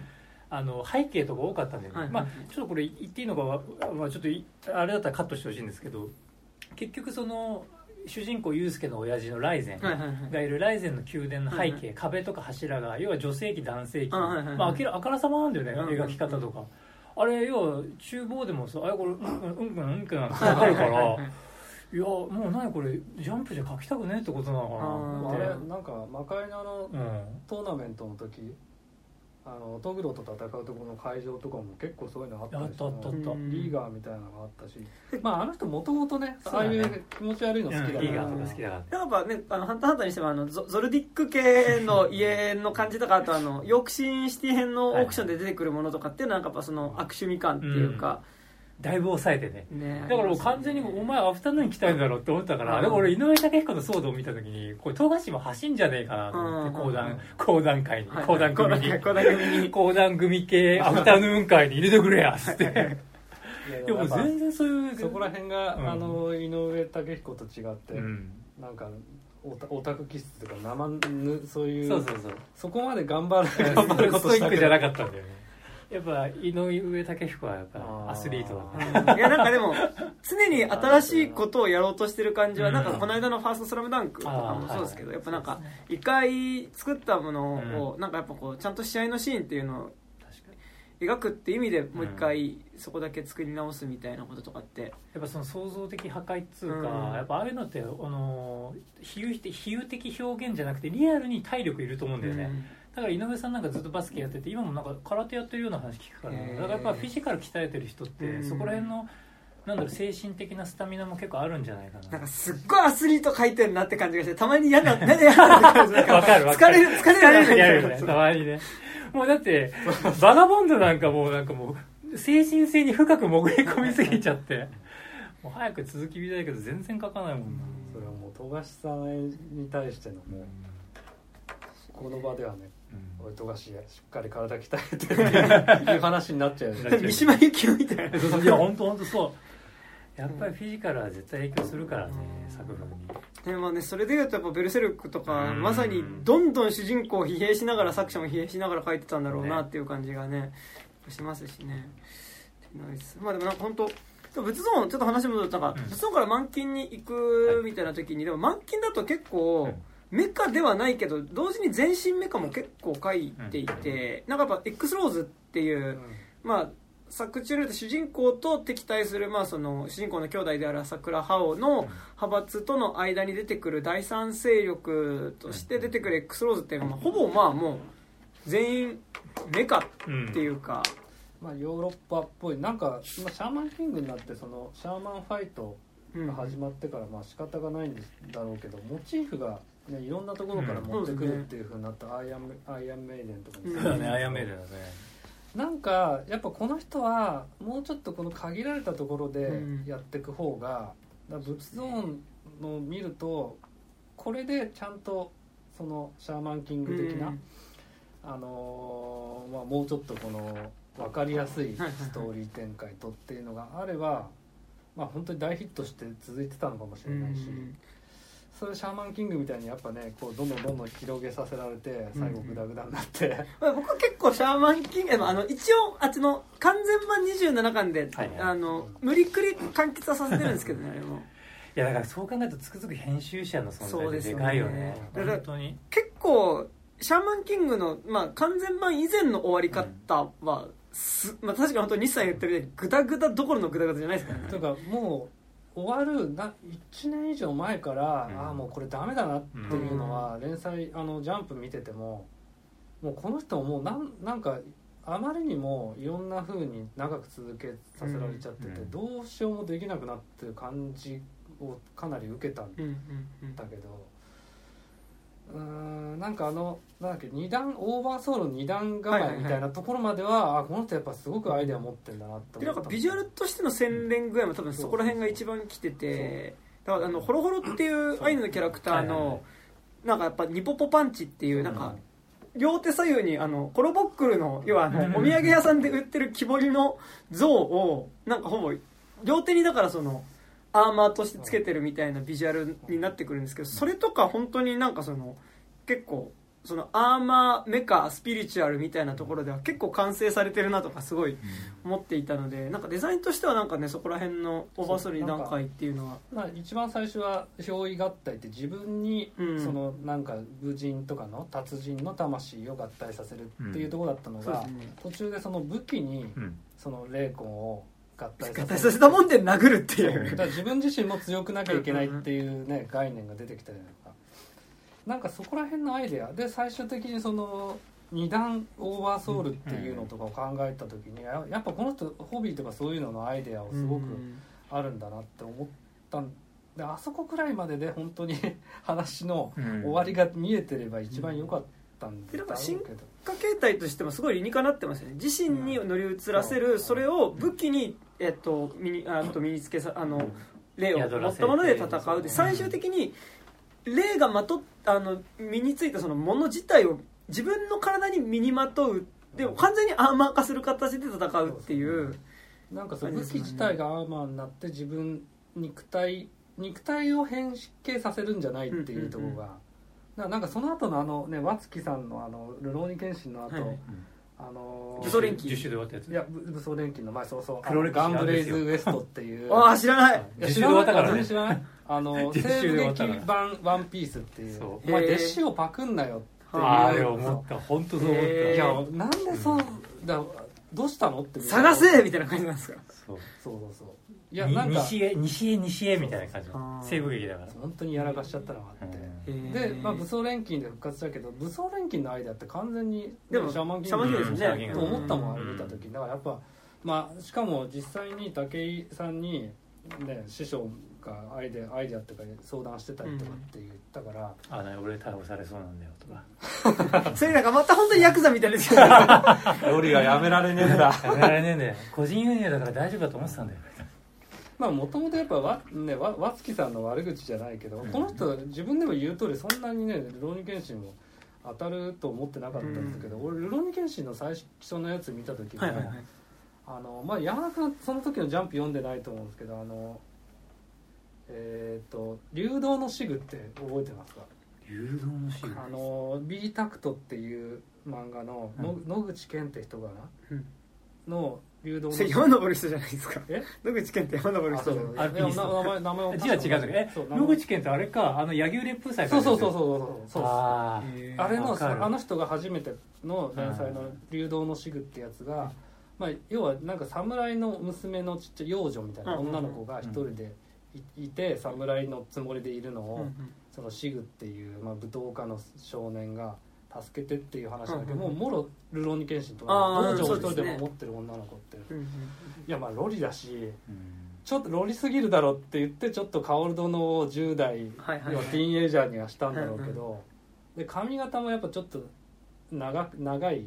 あの背景とか多かったんだよね、はいはいまあ、ちょっとこれ言っていいのかは、まあ、ちょっといあれだったらカットしてほしいんですけど結局その主人公ユウスケの親父のライゼンがいるライゼンの宮殿の背景、はいは壁とか柱が要は女性器男性器、あはいはいはい。まあ、明らあからさまなんだよね、うん描き方とか。あれ要は厨房でもさあれこれうんうんうんうんうんってなんて分かるからいやもう何これジャンプじゃ描きたくねえってことなのかなあれなんか魔界のあのうんトーナメントの時あのトグロと戦うところの会場とかも結構そういうのあったりしてあったリーガーみたいなのがあったし、まああの人もともとねああいう気持ち悪いの好きだから、リーガーとか好きだから。やっぱね、あの、ハンターハンターにしても、あの、ゾゾルディック系の家の感じとか、あとあの、ヨークシーンシティ編のオークションで出てくるものとかっていうのは、なんかやっぱその、悪趣味感っていうか、だいぶ抑えてね。ね。だからもう完全にお前アフタヌーン来たんだろうって思ったから、うん。でも俺井上武彦の騒動を見た時にこれ富樫も走んじゃねえかなと思ってうん講談講談会に。はい講談組に。講談組系 アフタヌーン会に入れてくれやっつって。でも全然そういうそこら辺が、うん。あの井上武彦と違って、うん。なんかオタク気質とか生ぬそういうそうそうそう。そこまで頑張る 頑張ることストイックじゃなかったんだよねやっぱ井上武彦はやっぱアスリートだからいや、なんかでも、常に新しいことをやろうとしてる感じは、うん。なんかこの間のファーストスラムダンクとかもそうですけど、やっぱなんか一回作ったものを、なんかやっぱこう、ちゃんと試合のシーンっていうのを描くっていう意味でもう一回そこだけ作り直すみたいなこととかって、やっぱその創造的破壊っつうか、うん。やっぱああいうのってあの比喩的比喩的表現じゃなくてリアルに体力いると思うんだよね、だから井上さんなんかずっとバスケやってて今もなんか空手やってるような話聞くから、だからやっぱフィジカル鍛えてる人って、うん。そこら辺のなんだろう精神的なスタミナも結構あるんじゃないかな。なんかすっごいアスリート書いてるなって感じがして、たまに嫌な、嫌な嫌な感じなんわかるわかる。疲れる、疲れる。ね たまにね。もうだってバガボンドなんかもうなんかもう精神性に深く潜り込みすぎちゃって。もう早く続き見たいけど全然書かないもんな、それはもう富樫さんに対してのもうこの場ではねうん。おい富樫しっかり体鍛えてって いう話になっちゃうよね。三島由紀夫みたいな。いや本当本当そう。やっぱりフィジカルは絶対影響するからね、作風に。でもね、それで言うとやっぱベルセルクとか、うん。まさにどんどん主人公を疲弊しながら作者も疲弊しながら書いてたんだろうなっていう感じがね、しますしね。まあでもなんか本当仏像ちょっと話戻るとなんか、うん。仏像から満金に行くみたいな時に、でも満金だと結構、メカではないけど同時に全身メカも結構書いていて、なんかやっぱ X ローズっていう、まあ作中で主人公と敵対する、まあ、その主人公の兄弟である朝倉覇王の派閥との間に出てくる第三勢力として出てくる X ローズっていうのは、まあ、ほぼまあもう全員メカっていうか、まあヨーロッパっぽい。なんか今シャーマンキングになってそのシャーマンファイトうんが始まってからまあ仕方がないんだろうけどモチーフが、ね、いろんなところから持ってくるっていうふうになったアイアンアイアンメイデンとかにうんそうだね。アイアンメイデンだね。なんかやっぱこの人はもうちょっとこの限られたところでうん。やっていく方が、だから仏像の見るとこれでちゃんとそのシャーマンキング的な、うん。あのーまあ、もうちょっとこの分かりやすいストーリー展開とっていうのがあれば、まあ、本当に大ヒットして続いてたのかもしれないし、それシャーマンキングみたいにやっぱねこうどんどんどんどん広げさせられて最後グダグダになって、まあ僕は結構シャーマンキングあの一応あっちの完全版27巻で、はいはいあの無理くり完結はさせてるんですけどねあれも。いやだからそう考えるとつくづく編集者の存在ってでそうですよね。かいよね。だから本当に。結構シャーマンキングの、まあ、完全版以前の終わり方は、すまあ、確かに本当に西さん言ってるようにグダグダどころのグダグダじゃないですからね。とかもう終わるな1年以上前から、うん。ああもうこれダメだなっていうのは、連載あのジャンプ見ててももうこの人ももうなんなんかあまりにもいろんな風に長く続けさせられちゃってて、うん。どうしようもできなくなってる感じをかなり受けたんだけどうーんなんかあのなんだっけ二段オーバーソウル二段構えみたいなところまでは,、あこの人やっぱすごくアイデア持ってんだなってでなんかビジュアルとしての洗練具合も多分そこら辺が一番来ててだからあのホロホロっていうアイヌのキャラクターのなんかやっぱニポポパンチっていうなんか両手左右にあのコロボックルの要はあのお土産屋さんで売ってる木彫りの像をなんかほぼ両手にだからそのアーマーとしてつけてるみたいなビジュアルになってくるんですけどそれとか本当になんかその結構そのアーマーメカスピリチュアルみたいなところでは結構完成されてるなとかすごい思っていたのでなんかデザインとしてはなんかねそこら辺のオーバーソル2段階っていうのは。まあ、一番最初は憑依合体って自分にうん。そのなんか武人とかの達人の魂を合体させるっていうところだったのが、途中でその武器にうん。その霊魂を合体合体させたもんで殴るっていう。だから自分自身も強くなきゃいけないっていうね概念が出てきたじゃないですか。なんかそこら辺のアイデア。で最終的にその二段オーバーソウルっていうのとかを考えた時にややっぱこの人ホビーとかそういうののアイデアをすごくあるんだなって思ったんであそこくらいまでで本当に 話のうん。終わりが見えてれば一番良かったんだろうけど、化形態としてもすごい理にかなってますよね。自身に乗り移らせる、うん。それを武器に、えっと、身にあと身につけさあの霊を持ったもので戦う。でうん最終的に霊がまとっあの身についたそのもの自体を自分の体に身にまとう。でも完全にアーマー化する形で戦うっていう。なんかそう武器自体がアーマーになって自分肉体肉体を変形させるんじゃないっていうところが、だからなんかその後のあのね和月さんのあの「ルローニケンシン」の後、はいあの武装錬金10周で終わったやつ。いや武武装錬金の前そうそう。黒歴史。ガンブレイズウエストっていう。ああ知らない。いや実習で終わったからね。全然知らない。あの西部終わったから劇版ワンピースっていう。お前弟子をパクんなよっていう。あれ思った。本当そう思った、いやなんでそうだどうしたのって探せみたいな感じなんですか。そう。そうそうそういやになんか。西へ西へ西へみたいな感じ西部劇だから。本当にやらかしちゃったのがあって、で、まあ、武装錬金で復活したけど武装錬金のアイデアって完全にでもシャーマンキンシャーマンキングですね。と思ったもんあれ見た時。だからやっぱまあしかも実際に武井さんにね師匠がアイデアアイデアっていうか相談してたりとかって言ったから、あね俺逮捕されそうなんだよとか。それなんかまた本当にヤクザみたいですけどロリがやめられねえんだ。やめられねえんだよ。個人輸入だから大丈夫だと思ってたんだよまあもともとやっぱわ、ね、わ和月さんの悪口じゃないけど、うん。この人自分でも言う通りそんなにねルローニケンシンも当たると思ってなかったんですけど、俺ルローニケンシンの最初のやつ見た時に、はいはいはい。あのまあ山田君はその時のジャンプ読んでないと思うんですけどあのえっ、と「流動のシグ」って覚えてますか？流動のシーあの B タクトっていう漫画のの野口健って人がな、うん。の流動の。それ山登る人じゃないですか。え？野口健って山登る人。じ名前名前を字は違うん。だけどえ？野口健ってあれかあの柳生烈風祭そうそうそううそう。そうそうあれのあの人が初めての連載の「流動のシグ」ってやつが、まあ、要はなんか侍の娘のちっちゃい幼女みたいな女の子が一人でいいて侍のつもりでいるのを、そのシグっていう、まあ、舞踏家の少年が助けてっていう話なんだけど、うんうんもうもろルローニケンシンとあー道場を一人ですねで守ってる女の子って、いやまあロリだしうん。ちょっとロリすぎるだろって言ってちょっと薫殿を10代はいはい要はティーンエイジャーにはしたんだろうけど、で髪型もやっぱちょっと長く長い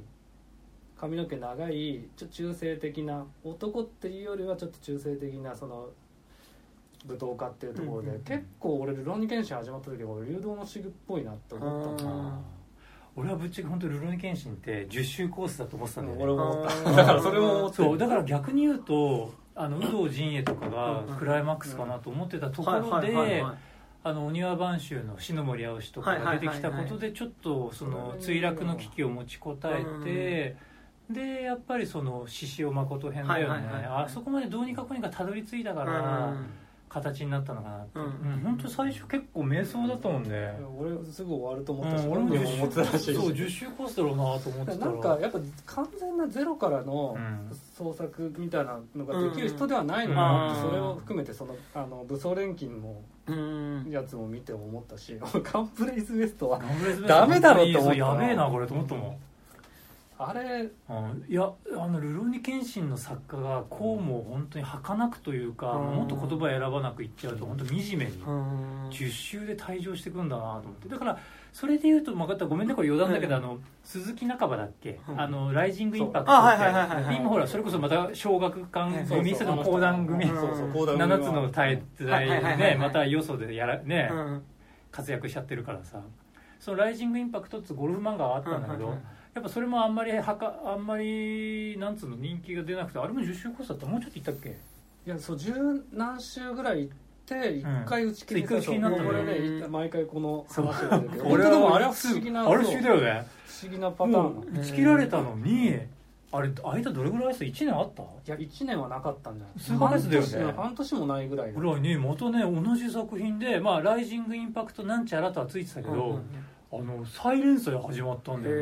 髪の毛長いちょ中性的な男っていうよりはちょっと中性的なその舞踏家っていうところで、うんうんうん。結構俺ルローニケンシン始まった時俺流動のシグっぽいなって思ったの俺はぶっちゃけ本当ルロニケンシンって10周コースだと思ってたんだよね。俺も思っあたー。だからそれも思ってる。そうだから逆に言うとあの有働陣営とかがうんクライマックスかなと思ってたとこはいろではいあのお庭番衆の篠森青氏とかが出てきたことでちょっとその墜落の危機を持ちこたえてでやっぱりその獅子王誠編だよね。あそこまでどうにかこうにかたどり着いたかうらん形になったのかなって。うん。うん本当最初結構瞑想だったもんね。俺すぐ終わると思ったし、うん俺も思ってたらし。いしそう10周コースだろうなと思ってたら。なんかやっぱ完全なゼロからのうん。創作みたいなのができる人ではないのかなってうん。それを含めてそのあの武装錬金のうん。やつも見て思ったし。カンプレイズウエストはガンブレスベースダメだろって思った。やべえなこれと思ったもんあれうんいやあのルローニケンシンの作家がこうも本当に儚くというか、うん。もっと言葉選ばなく言っちゃうと本当惨めにうん。10周で退場してくんだなと思って。だからそれで言うと分かった。ごめんねこれ余談だけど、うん。あの鈴木半ばだっけ、うん。あのライジングインパクトって今ほらそれこそまた小学館組それとも講談組。うん。そうそう。講談組7つの大罪はいはいはいはいねまたよそでやらね、うん。活躍しちゃってるからさ。そのライジングインパクトってゴルフ漫画はあったんだけど、うんうんうんやっぱそれもあんまりはかあんまりなんつうの人気が出なくてあれも10周コースだった？もうちょっといったっけ？いやそう十何週ぐらい行って一回打ち切りそう一回打ち切りになったこれねうん毎回この話が出る。けど本当でもあれは不思議なあれ不思議だよね。不思議なパターン打ち切られたのにあれ間どれぐらいです？1年あった？いや1年はなかったんじゃない？数ヶ月だよね。半年もないぐらいぐらいにまたね同じ作品でまあライジングインパクトなんちゃらとはついてたけど、うんあの再連載始まったんだよ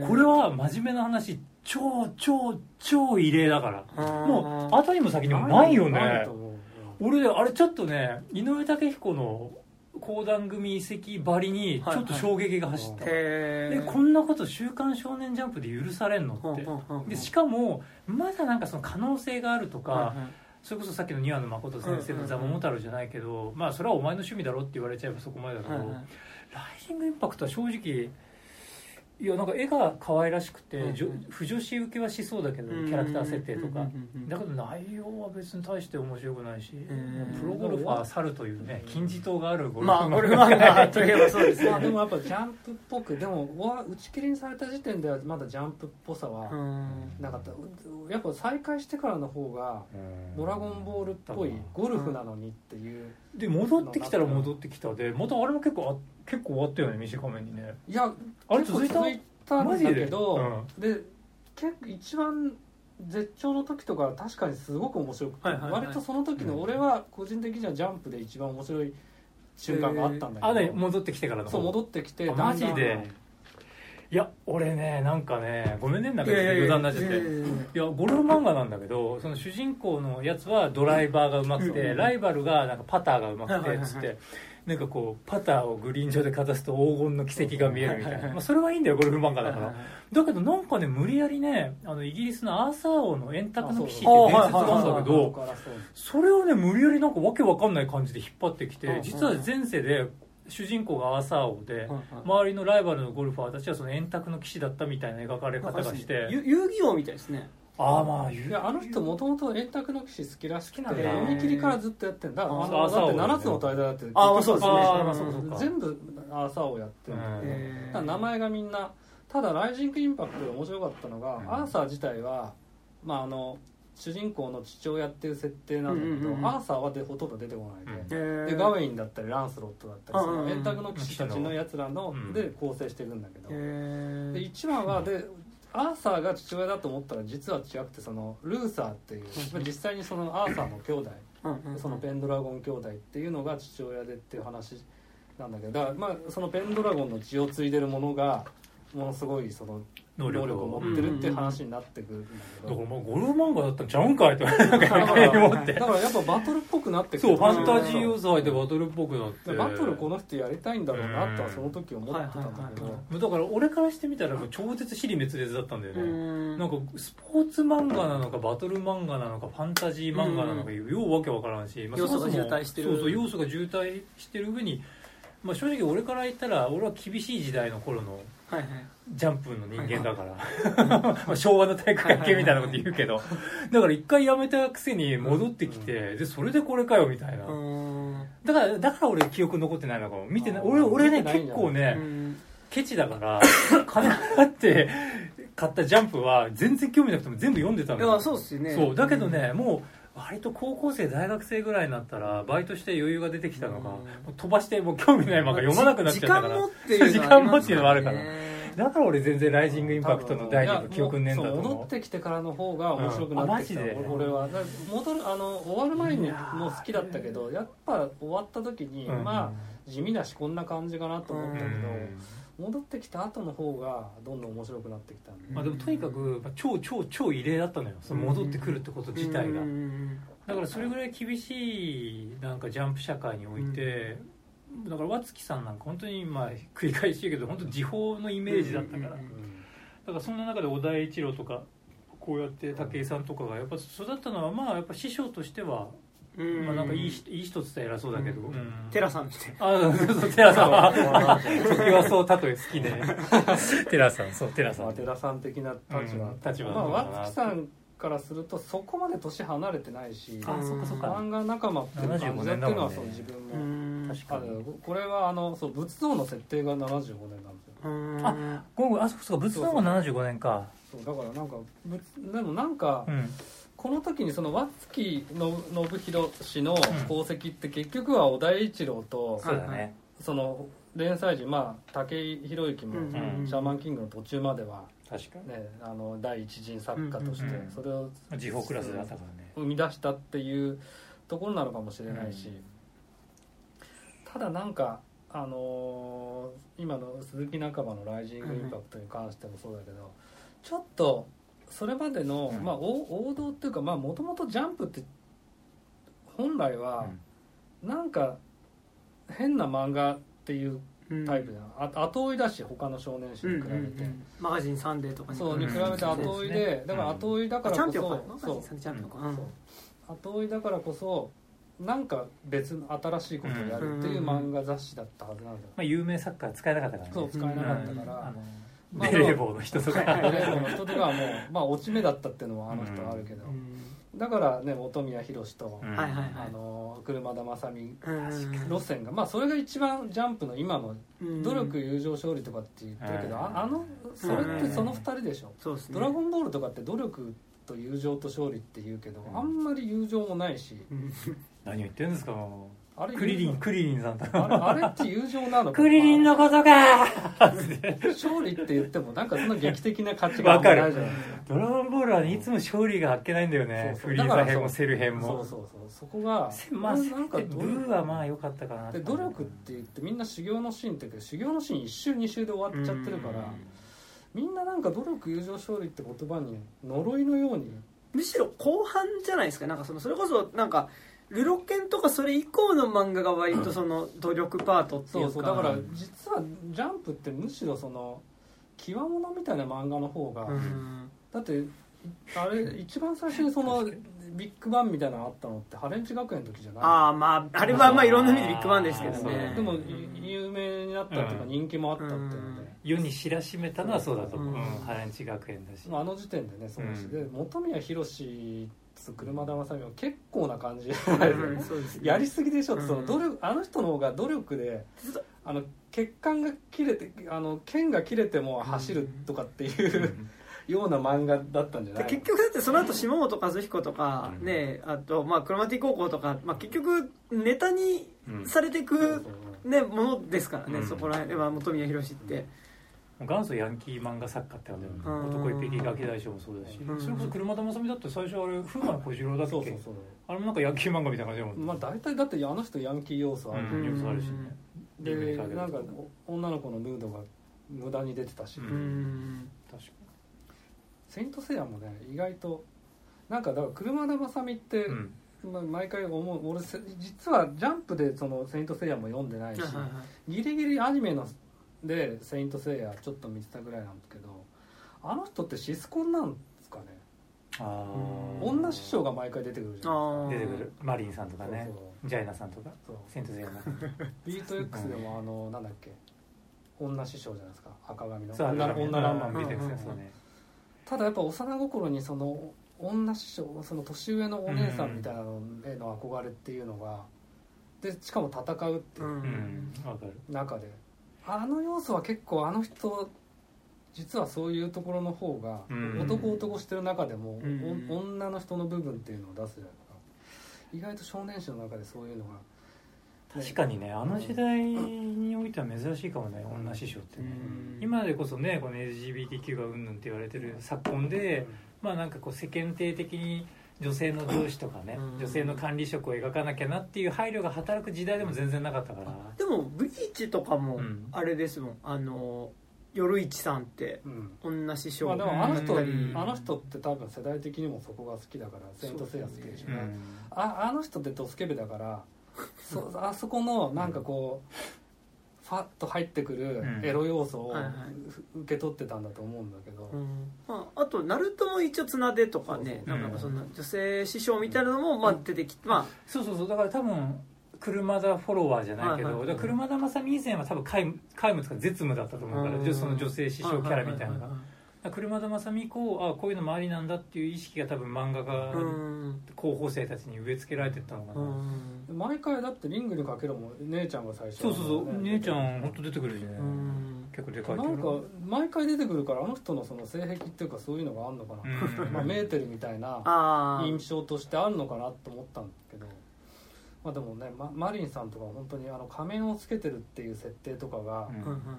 ね。これは真面目な話超超超異例だから。もう後にも先にもないよね。俺あれちょっとね井上武彦の講談組遺跡ばりにちょっと衝撃が走った、へでこんなこと「週刊少年ジャンプ」で許されんのって。でしかもまだなんかその可能性があるとか、それこそさっきの庭野誠先生の「ザ・モモタロウ」じゃないけど、まあそれはお前の趣味だろって言われちゃえばそこまでだけど、ライジングインパクトは正直いやなんか絵が可愛らしくて、うんうん。不女子受けはしそうだけど、キャラクター設定とか、だけど内容は別に大して面白くないし、ん。プロゴルファー猿というね金字塔があるゴルフまあゴルフ漫画といえばそうですまあ でねもやっぱジャンプっぽくでもわ打ち切りにされた時点ではまだジャンプっぽさはなかった。やっぱ再開してからの方が「ドラゴンボール」っぽいゴルフなのにっていうで戻ってきたら戻ってきたでまたあれも結構あ結構終わったよね短めにね。いやあれ続いた？続いたんだけどマで？結構一番絶頂の時とか確かにすごく面白くて、はいはいはい。割とその時の俺は個人的にはジャンプで一番面白い瞬間があったんだけど、あね戻ってきてからのそう戻ってきてあマジで？いや俺ねなんかねごめんねなんか余談になっちゃって。いやゴルフ漫画なんだけどその主人公のやつはドライバーがうまくて、うんライバルがなんかパターがうまくてつってなんかこうパターをグリーン上でかざすと黄金の奇跡が見えるみたいな。いまあそれはいいんだよゴルフ漫画だから。だけどなんかね無理やりねあのイギリスのアーサー王の円卓の騎士って伝説があるんだけそどそれをね無理やりなんかわけわかんない感じで引っ張ってきて実は前世で主人公がアーサー王でま周りのライバルのゴルファーたちはその円卓の騎士だったみたいな描かれ方がして。遊遊戯王みたいですねああまあ言う。いやあの人もともと円卓の騎士好きらしくて好きなんだ読み切りからずっとやってんだ。あだって朝を7つの大罪だってあまあそうですね。あそうそうか全部朝をやってるんだけどうんへー。ただ名前がみんなただライジングインパクトで面白かったのが、うん。アーサー自体はまああの主人公の父親っていう設定なんだけど、うんうんうんアーサーはでほとんど出てこないで、でガウェインだったりランスロットだったりその円卓の騎士たちのやつらのうん。で構成していくんだけど、で1話はでアーサーが父親だと思ったら実は違くてそのルーサーっていうまあ実際にそのアーサーの兄弟そのペンドラゴン兄弟っていうのが父親でっていう話なんだけどだからまあそのペンドラゴンの血を継いでるものがものすごいその能能力力を持ってるって話になってくるんだけど。だからまあゴルフ漫画だったんちゃうんかいって思って。だからやっぱバトルっぽくなってくる。そうファンタジー要素入ってバトルっぽくなって。バトルこの人やりたいんだろうなとはうんその時思ってたんだけど。だから俺からしてみたら超絶尻滅裂だったんだようねん。なんかスポーツ漫画なのかバトル漫画なのかファンタジー漫画なのかようわけわからんし、まあ要素が渋滞してる。そうそう要素が渋滞してる上に、まあ、正直俺から言ったら俺は厳しい時代の頃のはいはいジャンプの人間だから、まあ昭和の体育会系みたいなこと言うけど。だから一回辞めたくせに戻ってきてでそれでこれかよみたいな。うん。だからだから俺記憶残ってないのかも。見てな。い俺俺ね結構ね、うん。ケチだから 金払って買ったジャンプは全然興味なくても全部読んでたいのやそうっすよね。そう。だけどねもう割と高校生大学生ぐらいになったらバイトして余裕が出てきたのが、飛ばしてもう興味ない漫画読まなくなっちゃったから。時間もっていうのは時間もっていうのもあるからだから俺全然ライジングインパクトの第二部記憶ねえんだと思う。戻ってきてからの方が面白くなってきた、うんあマジで？俺は戻るあの終わる前にもう好きだったけどやっぱ終わった時に、うん。まあ地味だしこんな感じかなと思ったけど、うん。戻ってきた後の方がどんどん面白くなってきたんで、まあ、でもとにかくまあ超超超異例だったのよ。その戻ってくるってこと自体が。うん。だからそれぐらい厳しいなんかジャンプ社会において、だから和月さんなんか本当にまあ繰り返し言うけど本当時報のイメージだったから、うんうんうんだからそんな中で小田栄一郎とかこうやって武井さんとかがやっぱ育ったのはまあやっぱ師匠としては、うん。まあなんかいい人いい人って言ったら偉そうだけど、うん。うんテラさんみたいあそうそうテラさんは。時はそう例え好きでテラさん そうテラさん。まあ寺さん的な立場、うん。立場まあ和月さんからするとそこまで年離れてないし。あそっかそっか。漫画仲間っていう感じだっていうのはそう自分も、な確かに。これはあのそう仏像の設定が75年なんですよ。あごめんあそっかそっか仏像が75年か。そうだからなんかぶでもなんか、うん。この時にその和月の信弘氏の功績って結局は小田栄一郎と、そうだね。その連載時まあ武井宏之も、うんうんシャーマンキングの途中までは、確かに。ね、あの第一人作家としてうんうんそれを時報クラスだったからね。生み出したっていうところなのかもしれないし、うんただなんかあのー今の鈴木仲間の「ライジングインパクト」に関してもそうだけど、ちょっとそれまでの、うん。まあ、お王道っていうかもともとジャンプって本来はなんか変な漫画っていううん。タイプじゃん、あ後追いだし他の少年誌うんに比べて、うんうんマガジンサンデーとかに。そうに比べて後追いで、そうですね。だから後追いだからこそうん。そう。後追いだからこそなんか別の新しいことをやるっていう漫画雑誌だったはずなんだよ、まあ、有名作家は使えなかったからね。そう使えなかったうん。からあのまあベレー帽の人とか。はいベレー帽の人とかはもうまあ落ち目だったっていうのはあの人はあるけど、うん。だからね本宮宏と、うん。あの車田正美うん。路線がまあそれが一番ジャンプの今のうん。努力友情勝利とかって言ってるけど、うん。ああのそれってその二人でしょ、そうドラゴンボールとかって努力と友情と勝利って言うけど、うん。あんまり友情もないし。うん何を言ってるんですかもあれうクリリン友クリリンさんあれあれって友情なのか。クリリンのことか。勝利って言ってもなんかそんな劇的な価値がないじゃないですか。ドラゴンボールはねいつも勝利があっけないんだよね。そうそう。フリーザ編もセル編も。そうそうそう。そこがせまあなんかブーはまあ良かったかなで努力って言ってみんな修行のシーンって言うけど修行のシーン1週2週で終わっちゃってるからみんななんか努力友情勝利って言葉に呪いのように。むしろ後半じゃないですか。なんかそのそれこそなんかルロケンとかそれ以降の漫画が割とその努力パートっていそううか。そうだから実はジャンプってむしろその極物みたいな漫画の方が、うん。だってあれ一番最初にそのビッグバンみたいなのあったのってハレンチ学園の時じゃない？ああまああれはまあいろんな意味でビッグバンですけどそうねでもい有名になったっていうかうん人気もあったっていうので、世に知らしめたのはそうだと思う、うん。うん、ハランチ学園だし、まあ、あの時点でねそうだし、うん。で本宮宏と車田正美は結構な感じ。やりすぎでしょ。って、うん。その努力あの人の方が努力であの血管が切れてあの剣が切れても走るとかっていう、ような漫画だったんじゃない？で結局だってその後下本和彦とかうん。ねあとまあクロマティ高校とか、まあ、結局ネタにうん。されていくねものですからね、うん。そこら辺では本宮宏って、元祖ヤンキー漫画作家ってあるよね。うん。男一匹ガキ大将もそうだし、うん。それこそ車田正美だって最初あれ風魔の小次郎だっけ？そうそうそう。あれもなんかヤンキー漫画みたいな感じだもんね、まあ大体だってあの人ヤンキー要素ある、うん、要素あるしね。でなんか女の子のヌードが無駄に出てたし、ううん。確かセイント・セイヤもね意外となんかだから車田正美って、に、うん。まあ毎回思う俺せ実はジャンプでその「セイント・セイヤ」も読んでないし、ギリギリアニメので「セイント・セイヤ」ちょっと見てたぐらいなんですけどあの人ってシスコンなんですかね？あー。女師匠が毎回出てくるじゃんあー。出てくる。マリンさんとかね。そうジャイナさんとか。そう。セントセイヤの。ビート X でもあのなんだっけ？女師匠じゃないですか。赤髪の。女女ランマン見てみたいなるそうね。ただやっぱ幼心にその女師匠その年上のお姉さんみたいなのへの憧れっていうのがでしかも戦うっていううんうん。わかる。中であの要素は結構あの人実はそういうところの方がうん。男男してる中でも、女の人の部分っていうのを出すじゃないか。意外と少年誌の中でそういうのが確かにねあの時代においては珍しいかもね女師匠ってね。うん。今でこそねこの LGBTQ がうんぬんって言われてる昨今でまあなんかこう世間体的に女性の上司とかねうん。女性の管理職を描かなきゃなっていう配慮が働く時代でも全然なかったから。でもブリーチとかもうん。あれですもん。あの夜市さんってうん。女師匠まあでもあの人、だったりあの人って多分世代的にもそこが好きだから「セイント・セイヤ」好きでしょ、うん。ああの人ってドスケベだからそ あそこのなんかこうファッと入ってくるうん。エロ要素をはいはい。ふ受け取ってたんだと思うんだけど、うん。まあ、あとナルトも一応綱手とかねそうそう。なんかそんな女性師匠みたいなのもまあ出てきてまそうそうそう。だから多分車田フォロワーじゃないけど、はいはい車田正美以前は多分皆無皆無とか絶務だったと思うから、うん。その女性師匠キャラみたいなのが車田正美以降あこういうのもありなんだっていう意識が多分漫画家候補生たちに植え付けられてったのかな、うん。毎回だってリングにかけるも姉ちゃんが最初。そうそうそう、ね。姉ちゃん本当出てくるしね、うん。結構でかいなんか毎回出てくるからあの人のその性癖っていうかそういうのがあるのかな、うん。まあ、メーテルみたいな印象としてあるのかなと思ったんだけど、まあ、でもね、ま、マリンさんとか本当にあの仮面をつけてるっていう設定とかが、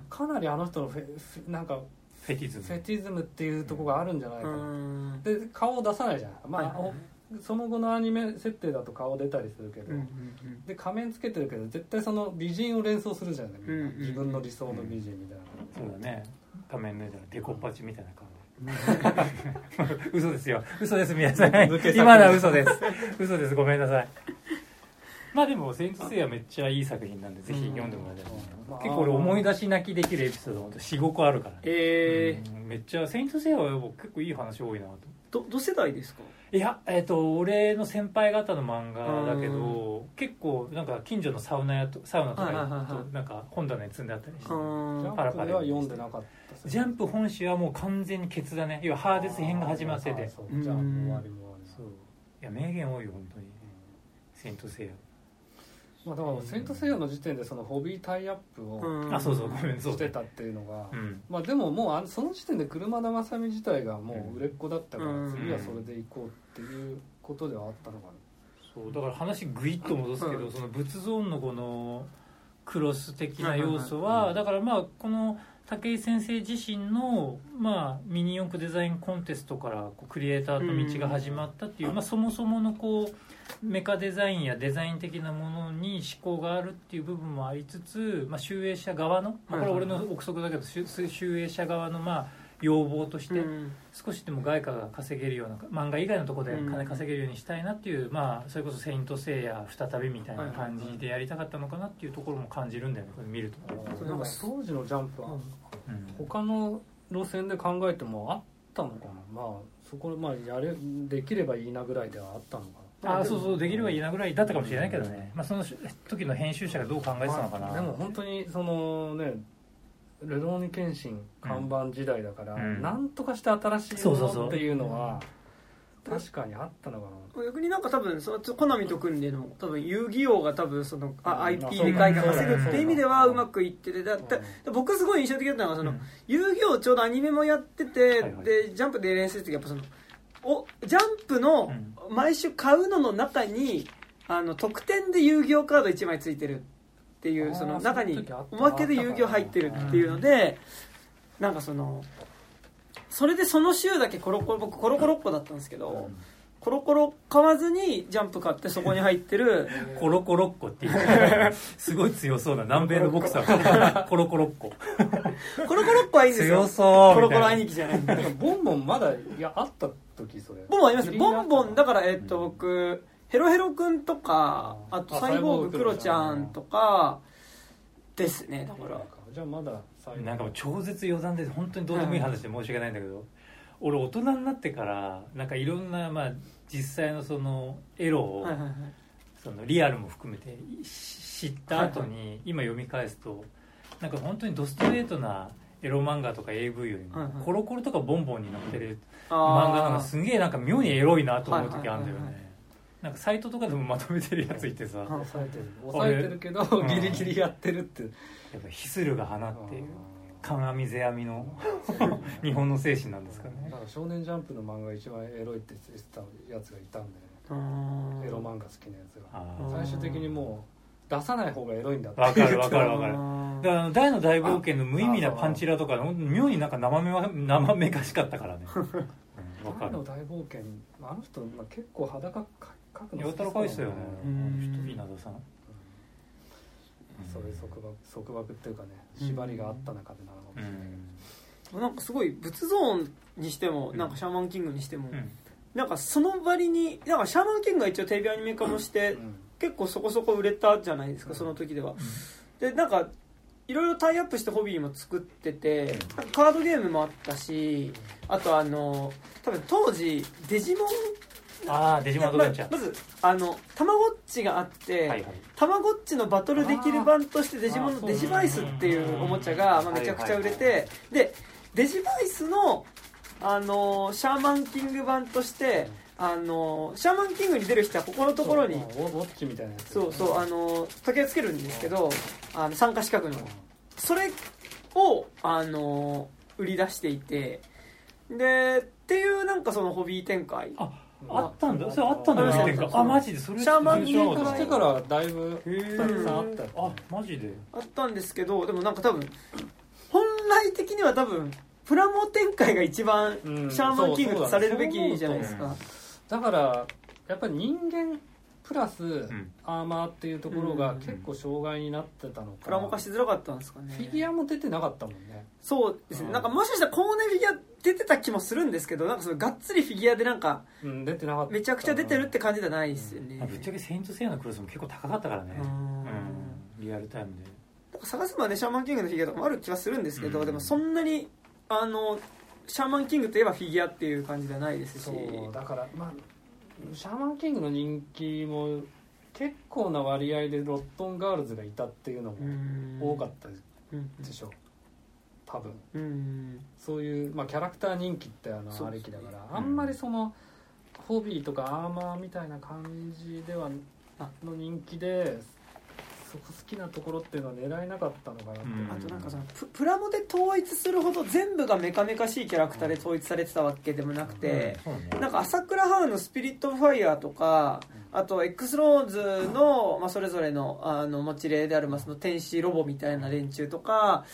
かなりあの人のフェフェなんかフェティズム。フェティズムっていうところがあるんじゃないかうな、ん。で顔を出さないじゃん。まあ、はいその後のアニメ設定だと顔出たりするけど、うんうんで仮面つけてるけど絶対その美人を連想するじゃんねみんな、うんうんうん。自分の理想の美人みたいな、そうだね。仮面脱いだらデコッパチみたいな顔 嘘ですよ。嘘です皆さん。今のは嘘です。嘘です。ごめんなさいまあでも「セイント・セイヤ」めっちゃいい作品なんでぜひ読んでもらいたいうん。結構俺思い出し泣きできるエピソードほんと45個あるから。えうん。めっちゃ「セイント・セイヤ」は僕結構いい話多いなと。ー、ど同世代ですか？いや、えっと俺の先輩方の漫画だけど結構なんか近所のサウナ屋とサウナとかなんか本棚に積んであったりしてパラパラは読んでなかったジャンプ本誌はもう完全にケツだね。要はハーデス編が始まってて。じゃあもう終わりも終わり。そう。いや名言多いよ本当に「セイント・セイヤまあだから「セイント・セイヤ」の時点でそのホビータイアップをうん。あそうそうごめんそうしてたっていうのが、うん。まあでももうあのその時点で車田正美自体がもう売れっ子だったから、うん。次はそれで行こうっていうことではあったのかな、そう。だから話グイッと戻すけど、うん。その仏ゾーンのこのクロス的な要素はだからまあこの武井先生自身の、まあ、ミニ四駆デザインコンテストからこうクリエイターと道が始まったっていう、まあ、そもそものこうメカデザインやデザイン的なものに思考があるっていう部分もありつつ、まあ、集英社側の、まあ、これ俺の憶測だけど集集英社側のまあ要望として、うん。少しでも外貨が稼げるような漫画以外のところで金稼げるようにしたいなっていう、まあそれこそ「セイント・セイヤ」再びみたいな感じでやりたかったのかなっていうところも感じるんだよねこれ見ると、なんか当時のジャンプはうん。他の路線で考えてもあったのかな？まあそこまあやれできればいいなぐらいではあったのかああそうそうできればいいなぐらいだったかもしれないけどね、まあ、その時の編集者がどう考えてたのかな、まあでも本当にそのねルローニケンシン看板時代だから、うん。なんとかして新しいそうそうそう。ものっていうのは確かにあったのか逆になんか多分そのコナミと組んでの多分遊戯王が多分そのあうん。IP あで外貨稼ぐっていう意味ではそうまくいっててだな、だ僕すごい印象的だったのがその、うん。遊戯王ちょうどアニメもやってて、はいはい。でジャンプで練習してやっぱそのおジャンプのうん。毎週買うのの中にあの特典で遊戯王カード1枚ついてるっていうその中におまけで遊戯王入ってるっていうのでなんかそのそれでその週だけコロコロ僕コロコロっ子だったんですけど、コロコロ買わずにジャンプ買ってそこに入ってる コロコロっ子っていう。すごい強そうな南米のボクサー。コロコロっ子。コロコロっ子はいいんですよ。強そうコロコロ兄貴じゃないなボンボンまだいやあった時それ。ボンボンありますボンボンだからえっとうん僕ヘロヘロくんとかあとあサイボーグクロちゃんとかですねだから。じゃあまだなんかもう超絶余談で本当にどうでもいい話で申し訳ないんだけど、俺大人になってからなんかいろんな、まあ、実際のそのエロを、そのリアルも含めてし知った後に今読み返すとなんか本当にドストレートなエロ漫画とか AV よりもコロコロとかボンボンに載ってる漫画なんかすげえなんか妙にエロいなと思う時あるんだよねなんかサイトとかでもまとめてるやついてさ。や抑えてる。抑えてるけどん。ギリギリやってるって。っぱヒスルが放っている。鏡世阿弥の 日本の精神なんですかね。だから少年ジャンプの漫画一番エロいって言ってたやつがいたんだよね。エロ漫画好きなやつが。最終的にもう出さない方がエロいんだって。わかるわかるわかる。だからあの大の大冒険の無意味なパンチラとか妙になんか生めわ生めかしかったからね のる。大冒険。あの人、まあ、結構裸か描くのやたらかいっすよね。うあんの人稲田さん。うん。それ束縛束縛っていうかね縛りがあった中でなのかもしれない。けどなんかすごい仏ゾーンにしてもなんかシャーマンキングにしても、うん。なんかその割になんかシャーマンキングが一応テレビアニメ化もして、うん。結構そこそこ売れたじゃないですか、うん。その時では。でなんかいろいろタイアップしてホビーも作っててカードゲームもあったしあとあの多分当時デジモンああデジモンアドベンチャー。ままずあのたまごっちがあって、たまごっちのバトルできる版としてデジモンのデジバイスっていうおもちゃが、まあ、めちゃくちゃ売れて、でデジバイスの、あのーシャーマンキング版として、あのーシャーマンキングに出る人はここのところにそうウォッチみたいなやつ。そうそうあのー時計をつけるんですけどあの参加資格の。それを、あのー売り出していてでっていうなんかそのホビー展開。ああったんだ。それあったんだ。あマジでそれ。シャーマン知らなかっそしてからだいぶたくさんあったよあマジで。あったんですけどでもなんか多分本来的には多分プラモ展開が一番うん。シャーマンキングとされるべきじゃないですか、だからやっぱり人間プラスん。アーマーっていうところがうん結構障害になってたのか。プラモ化しづらかったんですかね。フィギュアも出てなかったもんね。そうですね、うん。なんかもしかしたらコーネフィギュア出てた気もするんですけどなんかそのがっつりフィギュアでなんかうん出てなかった。めちゃくちゃ出てるって感じじゃないですよね、まあぶっちゃけ「セイント・セイヤ」のクロスも結構高かったからね。うん。うん。リアルタイムで。探せばねシャーマンキングのフィギュアとかもある気はするんですけど、うん。でもそんなにあのシャーマンキングといえばフィギュアっていう感じではないですし。そうだからまあシャーマンキングの人気も結構な割合でロットンガールズがいたっていうのも多かったうんでしょ多分。うん。そういう、まあ、キャラクター人気ってあのありきだから、うん。あんまりそのホビーとかアーマーみたいな感じではあの人気でそこ好きなところっていうのは狙えなかったのかなって、うん。あとなんかそのププラモで統一するほど全部がメカメカしいキャラクターで統一されてたわけでもなくて、そうね。なんか朝倉ハウのスピリット・オブ・ファイヤーとかあと X ローズの、まあ、それぞれのあの持ち例である、まあ、その天使ロボみたいな連中とか、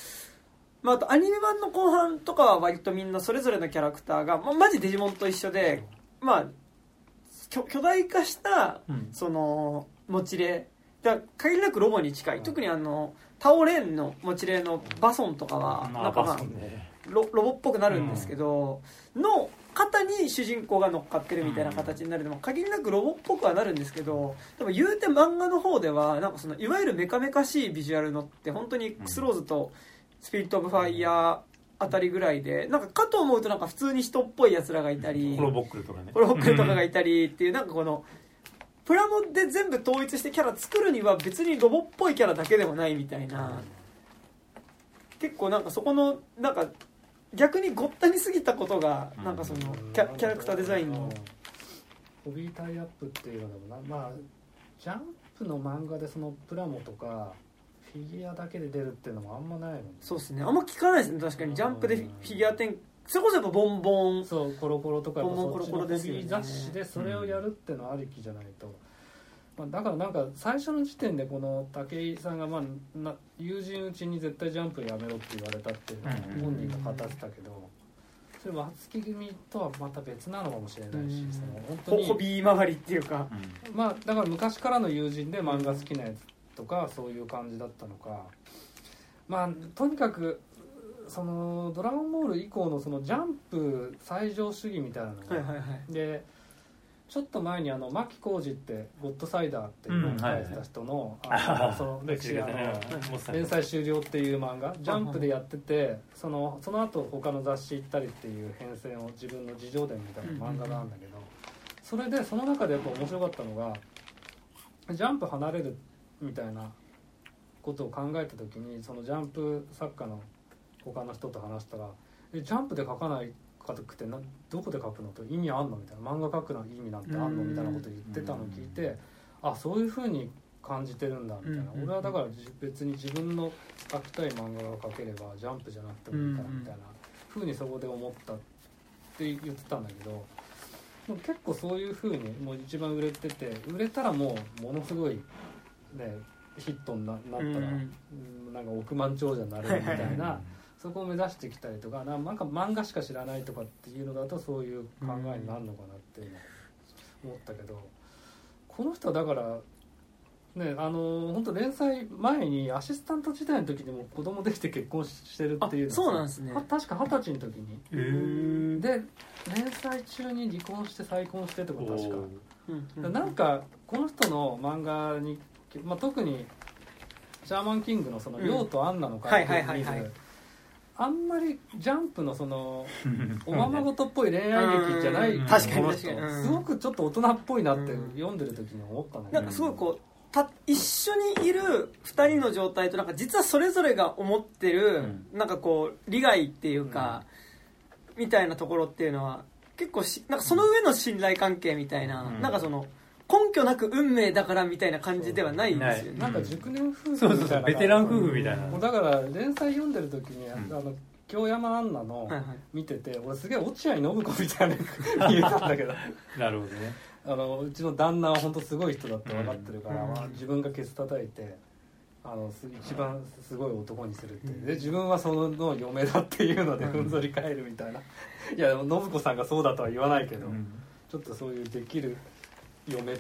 まあ、あとアニメ版の後半とかは割とみんなそれぞれのキャラクターが、まあ、マジデジモンと一緒で、まあ、巨巨大化したうん。その持ち例だ限りなくロボに近い。特にあのタオレンの持ち例のバソンとかはまあなんかまあロロボっぽくなるんですけど、の肩に主人公が乗っかってるみたいな形になる。のも限りなくロボっぽくはなるんですけどでも言うて漫画の方ではなんかそのいわゆるメカメカしいビジュアルのって本当にスローズとスピリット・オブ・ファイヤーあたりぐらいでなんかかと思うとなんか普通に人っぽいやつらがいたりホロボックルとかね。ホロボックルとかがいたりっていうなんかこのプラモで全部統一してキャラ作るには別にロボっぽいキャラだけでもないみたいな。結構なんかそこのなんか逆にごったに過ぎたことがうん。なんかそのキャキャラクターデザインの。ホビータイアップっていうのでもなまあジャンプの漫画でそのプラモとかフィギュアだけで出るっていうのもあんまないもんね。そうですね。あんま聞かないですね。確かに。ジャンプでフィフィギュア展それこそやっぱボンボン。そうコロコロとかやっぱそっちのコロコロですよね。ー雑誌でそれをやるってのはありきじゃないと、まあ、だからなんか最初の時点でこの武井さんがまあな友人うちに絶対ジャンプやめろって言われたっていう本人が語ってたけどそれは松木組とはまた別なのかもしれないしうんその本当ホにホビー周りっていうか。まあだから昔からの友人で漫画好きなやつとかそういう感じだったのか。まあとにかくその「ドラゴンボール」以降のそのジャンプ最上主義みたいなのが、はいはいはい。でちょっと前にあの牧浩二って「ゴッドサイダー」っていうのを書いてた人の,、あのその歴史あの連載終了っていう漫画ジャンプでやっててそのその後他の雑誌行ったりっていう変遷を自分の自叙伝みたいな漫画なんだけどそれでその中でやっぱ面白かったのがジャンプ離れるみたいなことを考えた時にそのジャンプ作家の他の人と話したら「えジャンプで書かないかくてなどこで書くの?」と「意味あんの?」みたいな「漫画描くの意味なんてあんの?」みたいなこと言ってたのを聞いてあそういうふうに感じてるんだみたいな、うん俺はだからじ別に自分の描きたい漫画が描ければジャンプじゃなくてもいいからみたいなふうにそこで思ったって言ってたんだけどもう結構そういうふうにもう一番売れてて売れたらもうものすごいねヒットにななったら、うんうんなんか億万長者になれるみたいな。そこを目指してきたりとかななんか漫画しか知らないとかっていうのだとそういう考えになるのかなって思ったけどこの人はだからねあの本当連載前にアシスタント時代の時にも子供できて結婚してるっていうそうなんですね。は確か二十歳の時に。で連載中に離婚して再婚してとか確か。うんうんなんかこの人の漫画に、まあ、特にシャーマンキングのその「うん。ヨウとアンナのはい関係はいはいはいあんまりジャンプのその おままごとっぽい恋愛劇じゃないうん。確かに。確かにうん。すごくちょっと大人っぽいなってうん読んでる時に思ったんだけど。なんかすごいこうた一緒にいる2人の状態となんか実はそれぞれが思ってる、なんかこう利害っていうか、みたいなところっていうのは結構しなんかその上の信頼関係みたいな、うん。なんかその根拠なく運命だからみたいな感じではないんですよね。なん。か熟年夫婦みたいな。そうそうそう。ベテラン夫婦みたいな。もうだから連載読んでる時に、ん。あの京山アンナのはいはい。見てて俺すげえ落合信子みたいな見えたんだけど。なるほどね。あのうちの旦那は本当すごい人だって分かってるから、うん。まあ自分がケツ叩いてあのす一番すごい男にするっていう。うん。で自分はその嫁だっていうのでうん。ふんぞり返るみたいな、いやでも信子さんがそうだとは言わないけど、うん。ちょっとそういうできる嫁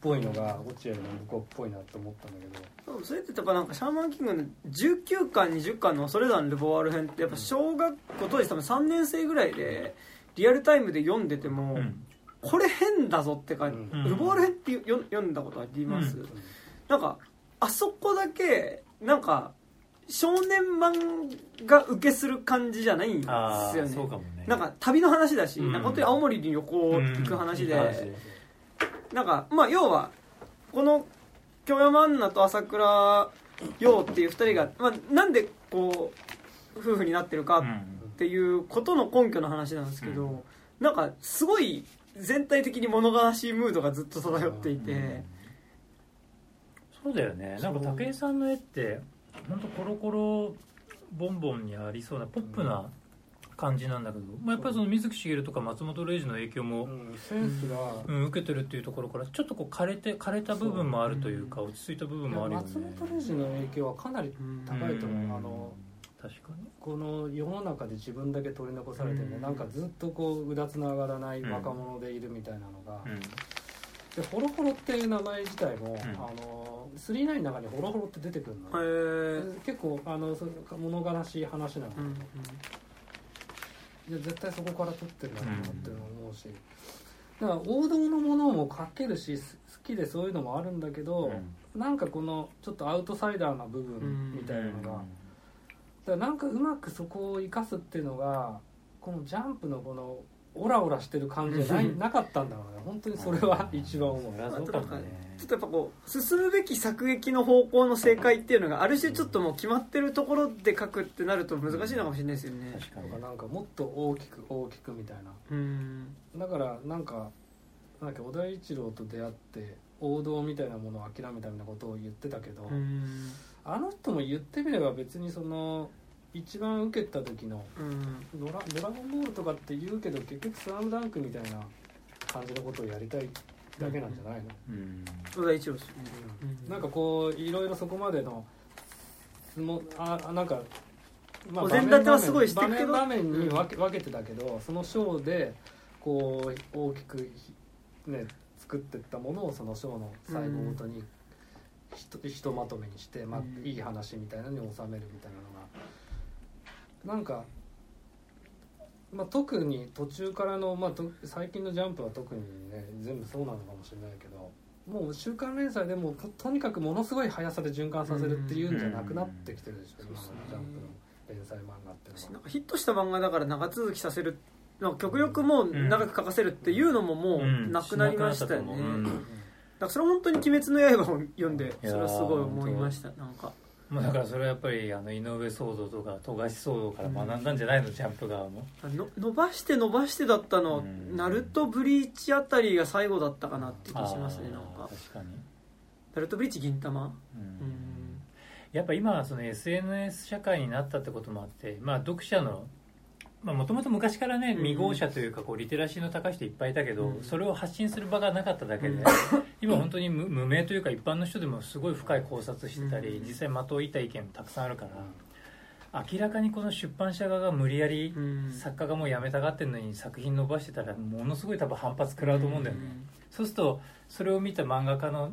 ぽいのが落合信子っぽいなと思ったんだけど。そうそれってやっぱなんかシャーマンキングの19巻20巻の恐れ山ルボワール編ってやっぱ小学校当時多分3年生ぐらいでリアルタイムで読んでても、うん。これ変だぞって感じ、うん。ルボワール編ってよ読んだことあります、うん。なんかあそこだけなんか少年漫画受けする感じじゃないんですよね。そうかもね。なんか旅の話だし、うんなんか本当に青森に旅行行く話で、うん。いい話なんかまあ要はこの京山アンナと朝倉陽っていう2人が、まあ、なんでこう夫婦になってるかうん。っていうことの根拠の話なんですけど、なんかすごい全体的に物悲しいムードがずっと漂っていて、そうだよね。なんか武井さんの絵って本当コロコロボンボンにありそうなポップな感じなんだけど、まあ、やっぱりその水木しげるとか松本零士の影響も、うんセンスが、うん、受けてるっていうところからちょっとこう枯れて枯れた部分もあるというか落ち着いた部分もあるよね。松本零士の影響はかなり高いと思う、うん。あの確かに。この世の中で自分だけ取り残されても、うん。なんかずっとこううだつの上がらない若者でいるみたいなのが、うん。でホロホロっていう名前自体も、ん。あの39の中にホロホロって出てくるの、へえ結構あのそ物悲しい話なの、うんいや絶対そこから撮ってるだろうなっていうのを思うし、だから王道のものも書けるしす好きでそういうのもあるんだけど、なんかこのちょっとアウトサイダーな部分みたいなのが、だからなんかうまくそこを生かすっていうのがこのジャンプのこのオラオラしてる感じじゃないなかったんだろうね。本当にそれは一番思う。それはそうかもね。ちょっとやっぱこう進むべき作劇の方向の正解っていうのがある種ちょっともう決まってるところで書くってなると難しいのかもしれないですよね。確かに。とかなんかもっと大きく大きくみたいな。うんだからなんかなんだっけ小田一郎と出会って王道みたいなものを諦めたみたいなことを言ってたけど、うん。あの人も言ってみれば別にその一番受けた時のうん。ドラ「ドラゴンボール」とかって言うけど結局「スラムダンクみたいな感じのことをやりたいだけなんじゃないの、うん。小田一郎です。ねうんなんかこういろいろそこまでのもああなんか、まお膳立てはすごいして場るけど。面場面に分け分けてたけどそのショーでこう大きくひね作ってったものをそのショーの最後ごとにひとひとまとめにして、まあうん。いい話みたいなのに収めるみたいなのがなんか、まあ、特に途中からの、まあ、と最近の「ジャンプ」は特にね全部そうなのかもしれないけどもう週刊連載でもととにかくものすごい速さで循環させるっていうんじゃなくなってきてるでしょ、うん今の「ジャンプ」の連載漫画っていうのは。なんかヒットした漫画だから長続きさせるなんか極力もう長く書かせるっていうのももうなくなりましたよね、うん。だからそれは本当に「鬼滅の刃」を読んでそれはすごい思いました。なんかまあだからそれはやっぱりあの井上騒動とか富樫騒動から学んだんじゃないの、ジャンプ側も。の伸ばして伸ばしてだったのはうん。ナルトブリーチあたりが最後だったかなって気がしますねなんか。確かに、ナルトブリーチ銀玉うん。うん。やっぱ今はその SNS 社会になったってこともあって、まあ、読者のもともと昔からねうん。未号者というかこうリテラシーの高い人いっぱいいたけど、うん。それを発信する場がなかっただけで、うん。今本当に無無名というか一般の人でもすごい深い考察してたり、うん。実際的を射た意見もたくさんあるから明らかにこの出版社側が無理やりうん。作家がもう辞めたがってるのに作品伸ばしてたらものすごい多分反発食らうと思うんだよね、そうするとそれを見た漫画家の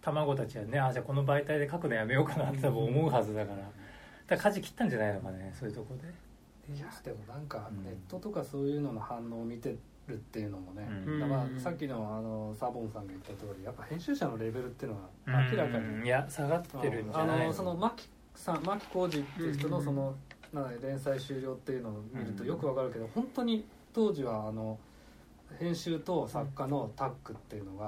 卵たちはねあじゃあこの媒体で書くのやめようかなって多分思うはずだから。だから舵切ったんじゃないのかねそういうところでいやでもなんかうんネットとかそういうのの反応を見てるっていうのもね、うん。だからさっきのあのサボンさんが言った通りやっぱ編集者のレベルっていうのは明らかに、うん。いや下がってるんじゃあないの？その牧さん牧浩二っていう人うん。のその、なんだ連載終了っていうのを見るとうん。よくわかるけど、本当に当時はあの編集と作家のタッグっていうのが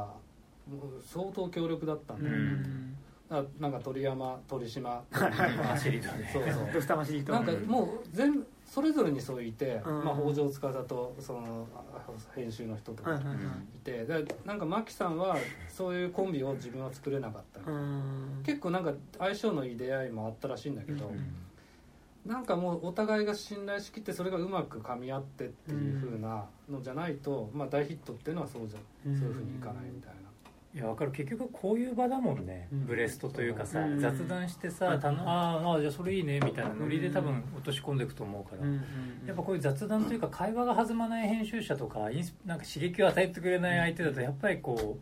もう相当強力だったんうで、ん。あなんか鳥山鳥島。走りとね。そうそう。なんかもう全部それぞれにそういて、うん。まあ、北条司とそのあ編集の人とかはいはいはい。いて、でなんか牧さんはそういうコンビを自分は作れなかった、うん。結構なんか相性のいい出会いもあったらしいんだけど、うん。なんかもうお互いが信頼しきってそれがうまく噛み合ってっていう風なのじゃないと、まあ、大ヒットっていうのはそうじゃ、うん。そういう風にいかないみたいな。いや分かる。結局こういう場だもんね、うんブレストというかさ、うん雑談してうんさたのあーあーじゃあそれいいねみたいなノリで多分落とし込んでいくと思うから、うんやっぱこういう雑談というか会話が弾まない編集者とかインスなんか刺激を与えてくれない相手だとやっぱりこ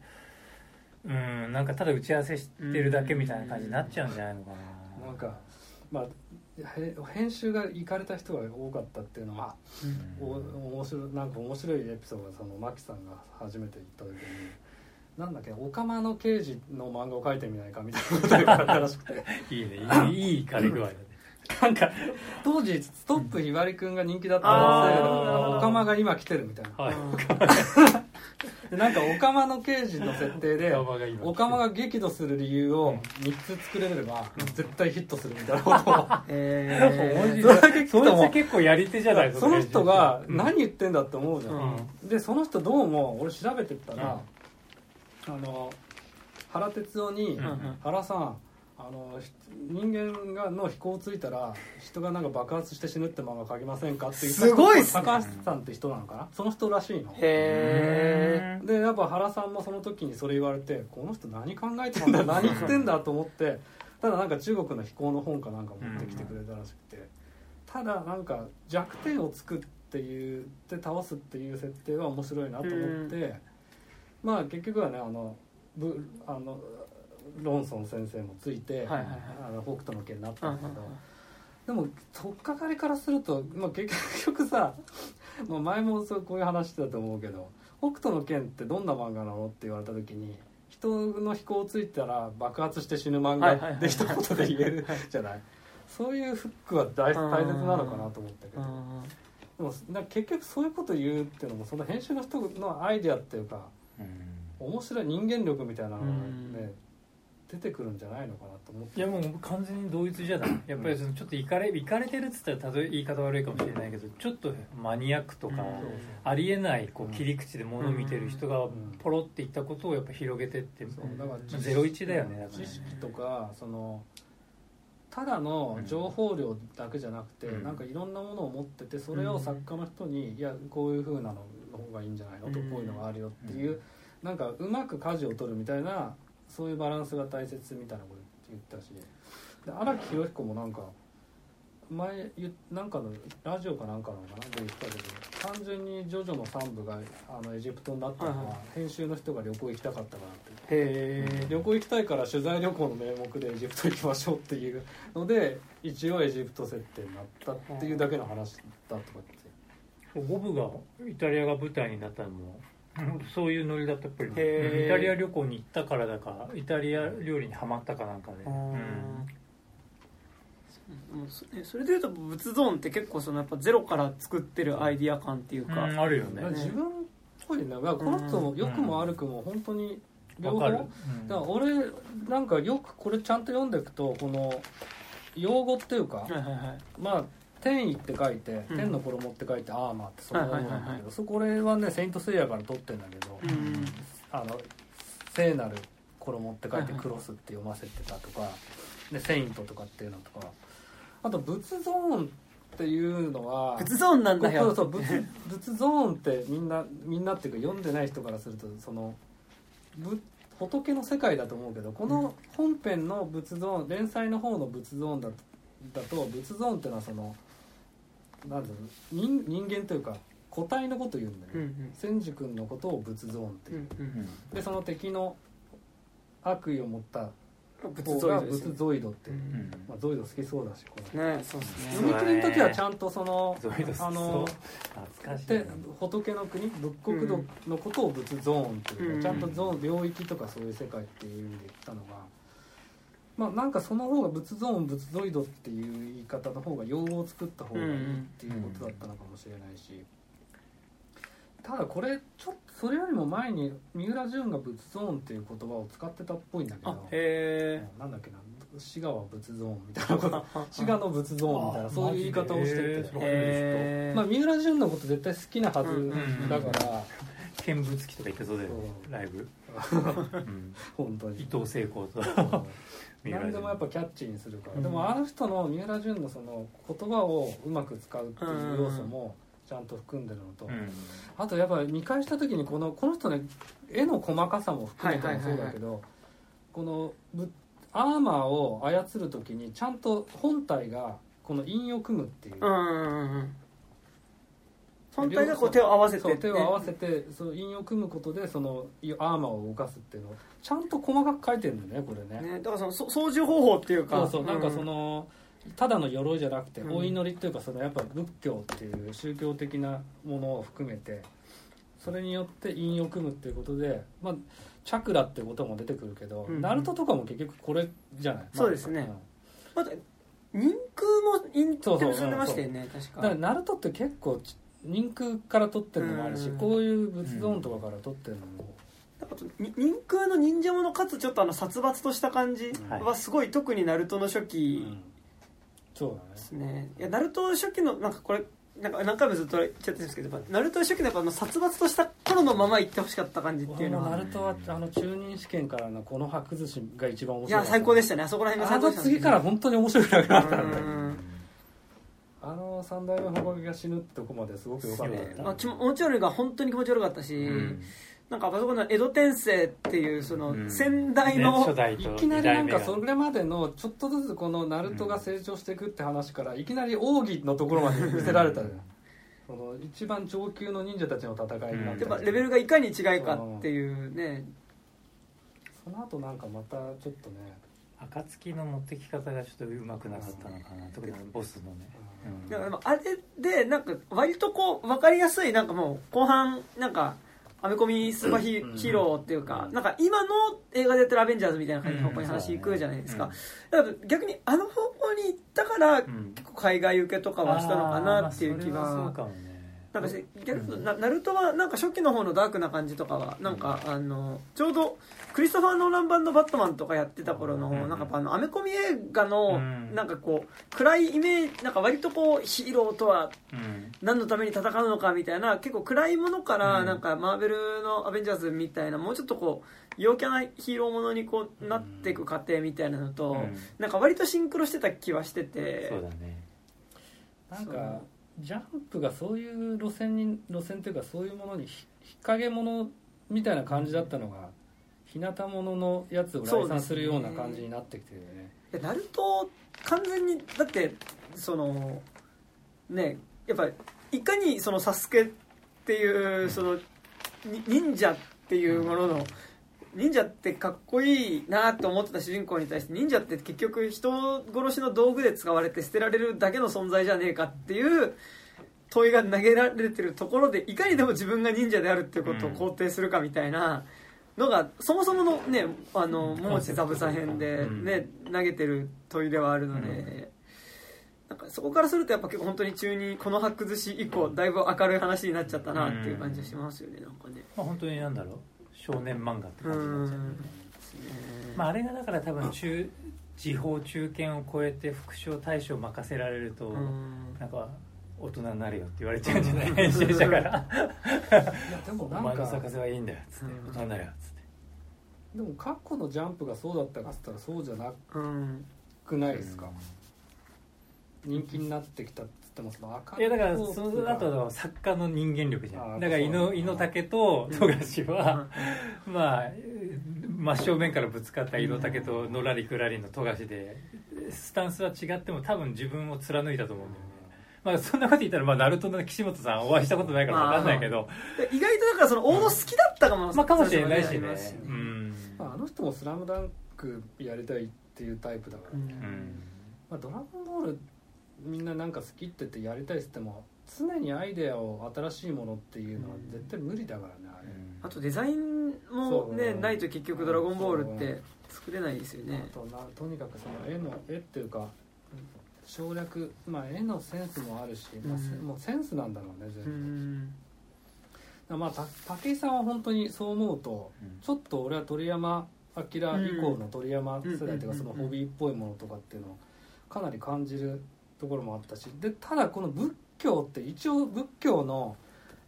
うんなんかただ打ち合わせしてるだけみたいな感じになっちゃうんじゃないのかな。なんかまあへ編集が行かれた人が多かったっていうのは、お面白いなんか面白いエピソードがそのマキさんが初めて行った時になんだっけオカマの刑事の漫画を描いてみないかみたいなことが言われたらしくて。いいねいいいい枯れ具合だね。なんか当時ストップひばりくんが人気だったんですけど。オカマが今来てるみたいな。はい。でなんかオカマの刑事の設定でオカマが今オカマが激怒する理由を3つ作れれば絶対ヒットするみたいなことを。えー。それだけ聞くとも。そいつ結構やり手じゃないその人がうん。何言ってんだって思うじゃん、うん。でその人どうも俺調べてったら、あの原哲夫にうんうん「原さんあのひ人間がの飛行ついたら人がなんか爆発して死ぬって漫画描きませんか?」って言った人すごいっすね。高橋さんって人なのかな？その人らしいの。へうんでやっぱ原さんもその時にそれ言われてこの人何考えてんだ 何言ってんだと思ってただなんか中国の飛行の本かなんか持ってきてくれたらしくて。ただなんか弱点をつくっていうで倒すっていう設定は面白いなと思ってまあ結局はねあのブあのロンソン先生もついて、はいはいはい。あの北斗の拳になったうんんだけど、でも取っかかりからすると、まあ、結局さ、まあ、前もそうこういう話してたと思うけど「北斗の拳ってどんな漫画なの?」って言われた時に人の飛行ついたら爆発して死ぬ漫画で一言で言えるじゃない？そういうフックは大大切なのかなと思ったけど。でもな結局そういうこと言うっていうのもその編集の人のアイデアっていうか面白い人間力みたいなのがうん。ね出てくるんじゃないのかなと思って。いやもう完全に同一じゃないやっぱりそのちょっといかれいかれてるっつったら例え言い方悪いかもしれないけどちょっとマニアックとか、うん。ありえないこう。切り口で物を見てる人がんポロっていったことをやっぱ広げてって、そう。だから知識ゼロ一だよねだからね。知識とかそのただの情報量だけじゃなくて、うん。なんかいろんなものを持っててそれを作家の人に、いやこういう風なのの方がいいんじゃないの？と、うんこういうのがあるよっていう、なんかうまく舵を取るみたいなそういうバランスが大切みたいなこと言ったし。で荒木宏彦もなんか前言なんかのラジオかなんかのかな？で言ったけど単純にジョジョの3部があのエジプトになったのは、はいはい。編集の人が旅行行きたかったからって。へえ旅行行きたいから取材旅行の名目でエジプト行きましょうっていうので一応エジプト設定になったっていうだけの話だとかって5部がイタリアが舞台になったのもそういうノリだったっぽいイタリア旅行に行ったからだかイタリア料理にはまったかなんかで、もうそえそれでいうと仏像って結構そのやっぱゼロから作ってるアイディア感っていうか、うんあるよね。自分っぽいねだからこの人もうん良くも悪くも本当に両方。わかるだから俺なんかよくこれちゃんと読んでいくとこの用語っていうかはいはいはい。まあ天意って書いてうん天の衣って書いてアーマーってそのものなんだはいはいはいはい。けどそこれはねセイントセイヤから取ってんだけどうん。あの聖なる衣って書いてクロスって読ませてたとかでセイントとかっていうのとか。あと仏ゾーンっていうのは仏像なんだよ。そうそう仏 仏ゾーンってみんなみんなっていうか読んでない人からするとそのぶ仏の世界だと思うけどこの本編の仏ゾーン連載の方の仏ゾーンだとだと仏ゾーンっていうのはそのなんていうの人人間というか個体のこと言うんだよ、うんうん。千治君のことを仏ゾーンっていう。う、んでその敵の悪意を持ったうん仏方が仏ゾイドっていう、うんまあ、ゾイド好きそうだしこのねそうですね。読み切りの時はちゃんとそのあのでね、仏の国仏国土のことを仏ゾーンっていうか、うん。ちゃんとゾーン領域とかそういう世界っていう意味で言ったのがまあなんかその方が仏ゾーン仏ゾイドっていう言い方の方が用語を作った方がいいっていうことだったのかもしれないし、ただこれちょっとそれよりも前に三浦淳が仏ゾーンっていう言葉を使ってたっぽいんだけあどへなんだっけな。滋賀は仏ゾーンみたいな。ことえ滋賀の仏ゾーンみたいなそういう言い方をしてて、まあ、三浦淳のこと絶対好きなはずうんだから、見物記とか言ってそうだよね。ライブ、うん、本当に。伊藤聖子と何でもやっぱキャッチーにするから、うん。でもあの人の三浦淳のその言葉をうまく使うっていう要素もちゃんと含んでるのと、うん。あとやっぱ見返した時にこのこの人ね絵の細かさも含めてもそうだけど、このぶアーマーを操る時にちゃんと本体がこの韻を組むっていう、うんうんうん本体がこう手を合わせて手を合わせてその韻を組むことでそのアーマーを動かすっていうのをちゃんと細かく書いてるんだよねこれね。ね、だからそのそ操縦方法っていうか。そうそうなんかその、ただの鎧じゃなくてうん。お祈りっていうかそのやっぱ仏教っていう宗教的なものを含めてそれによって韻を組むっていうことで、まあ、チャクラってことも出てくるけど、うんナルトとかも結局これじゃない？そうですね。んまた人空もインそうそう結んでましたよね確だからかナルトって結構ち人空から撮ってるのもあるし、うん。こういう仏ゾーンとかから撮ってるのも、なんかに人空の忍者ものかつちょっとあの殺伐とした感じはすごい特にナルトの初期うん。そうだね。ですね。いやナルト初期のなんかこれなんか何回もずっと言っちゃってるんですけどやっぱナルト初期のやっぱあの殺伐とした頃のまま行ってほしかった感じってい俺うのは。もナルトはあの中任試験からのこの葉崩しが一番面い白いや最高でしたね。あそこら辺があ最高でしたね。の次から本当に面白くなくなったんだようんあの三代目ホバゲが死ぬってとこまですごく良かったね。ねまあ、気持ち悪いが本当に気持ち悪かったし、うん。なんかあそこの江戸天聖っていうそのうん。先代ねの、初代といきなりなんかそれまでのちょっとずつこのナルトが成長していくって話からいきなり奥義のところまで見せられたじゃん。その一番上級の忍者たちの戦いになってやっぱレベルがいかに違いかっていうね。その後なんかまたちょっとね。暁の持ってき方がちょっとうまくなかったのかな。特にボスのね、うんだからでもあれでなんか割とこう分かりやすいなんかもう後半なんかアメコミスーパーヒ,、ーローっていうかうん。なんか今の映画でやってるアベンジャーズみたいな感じの方向に話いくじゃないですか、だから逆にあの方向に行ったからうん。結構海外受けとかはしたのかなっていう気あーまあそれはそはうかもね。なんかし逆になナルトはなんか初期の方のダークな感じとかはなんかあのちょうどクリストファー・ノーラン版の「バットマン」とかやってた頃のうんなんかあのアメコミ映画のうん。なんかこう暗いイメージなんか割とこうヒーローとはうん。何のために戦うのかみたいな結構暗いものからうん。なんかマーベルのアベンジャーズみたいなもうちょっとこう陽キャなヒーローものにこうなっていく過程みたいなのとうん。なんか割とシンクロしてた気はしててそうだね。なんかジャンプがそういう路線に路線というかそういうものにひ日陰者みたいな感じだったのが日向物のやつを来賛するような感じになってきてるよね。いやナルト完全にだってそのねやっぱいかにそのサスケっていうそのに忍者っていうものの忍者ってかっこいいなと思ってた主人公に対して忍者って結局人殺しの道具で使われて捨てられるだけの存在じゃねえかっていう問いが投げられてるところでいかにでも自分が忍者であるっていうことを肯定するかみたいなのがそもそものねあの桃地ザブサ編でね投げてる問いではあるので、なんかそこからするとやっぱ結構本当に中にこの葉崩し以降だいぶ明るい話になっちゃったなっていう感じがしますよねなんかね。まあ本当になんだろう。少年漫画ってう感じになっちゃう、ん。まあ、あれがだから多分中時報中堅を超えて副賞大賞任せられると、うん。なんか大人になるよって言われちゃうんじゃない？編集者から。いやでもおなんか前の咲かせはいいんだよっつって。うん。大人になるよっつって。でも過去のジャンプがそうだったかっつったらそうじゃなうんくないですか、人気になってきたっつってもその赤いやだからその後の作家の人間力じゃあーんだから井野そう。井野武と富樫は、まあ真正面からぶつかった井野武とのらりくらりの富樫でスタンスは違っても多分自分を貫いたと思うんだよねまあそんなこと言ったら、まあ、ナルトの岸本さんお会いしたことないから分かんないけど、で意外とだからその大野好きだったかもまあかもしれないしね。うん、まあ、あの人も「スラムダンクやりたいっていうタイプだから、うんうん。まあ、ドラゴンボールみんななんか好きって言ってやりたいっつっても常にアイデアを新しいものっていうのは絶対無理だからねあれ、あとデザインもねないと結局「ドラゴンボール」って作れないですよね。あとなとにかくその絵の絵っていうか省略まあ絵のセンスもあるし、まあせうん。もうセンスなんだろうね全う部、ん。まあた武井さんは本当にそう思うとちょっと俺は鳥山明以降の鳥山世代というかうん。そのホビーっぽいものとかっていうのをかなり感じるところもあったしでただこの仏教って一応仏教の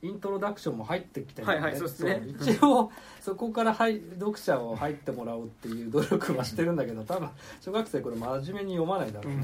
イントロダクションも入ってきてるんだよはいはいそうで一応 そこからはい読者を入ってもらおうっていう努力はしてるんだけど多分小学生これ真面目に読まないだろうな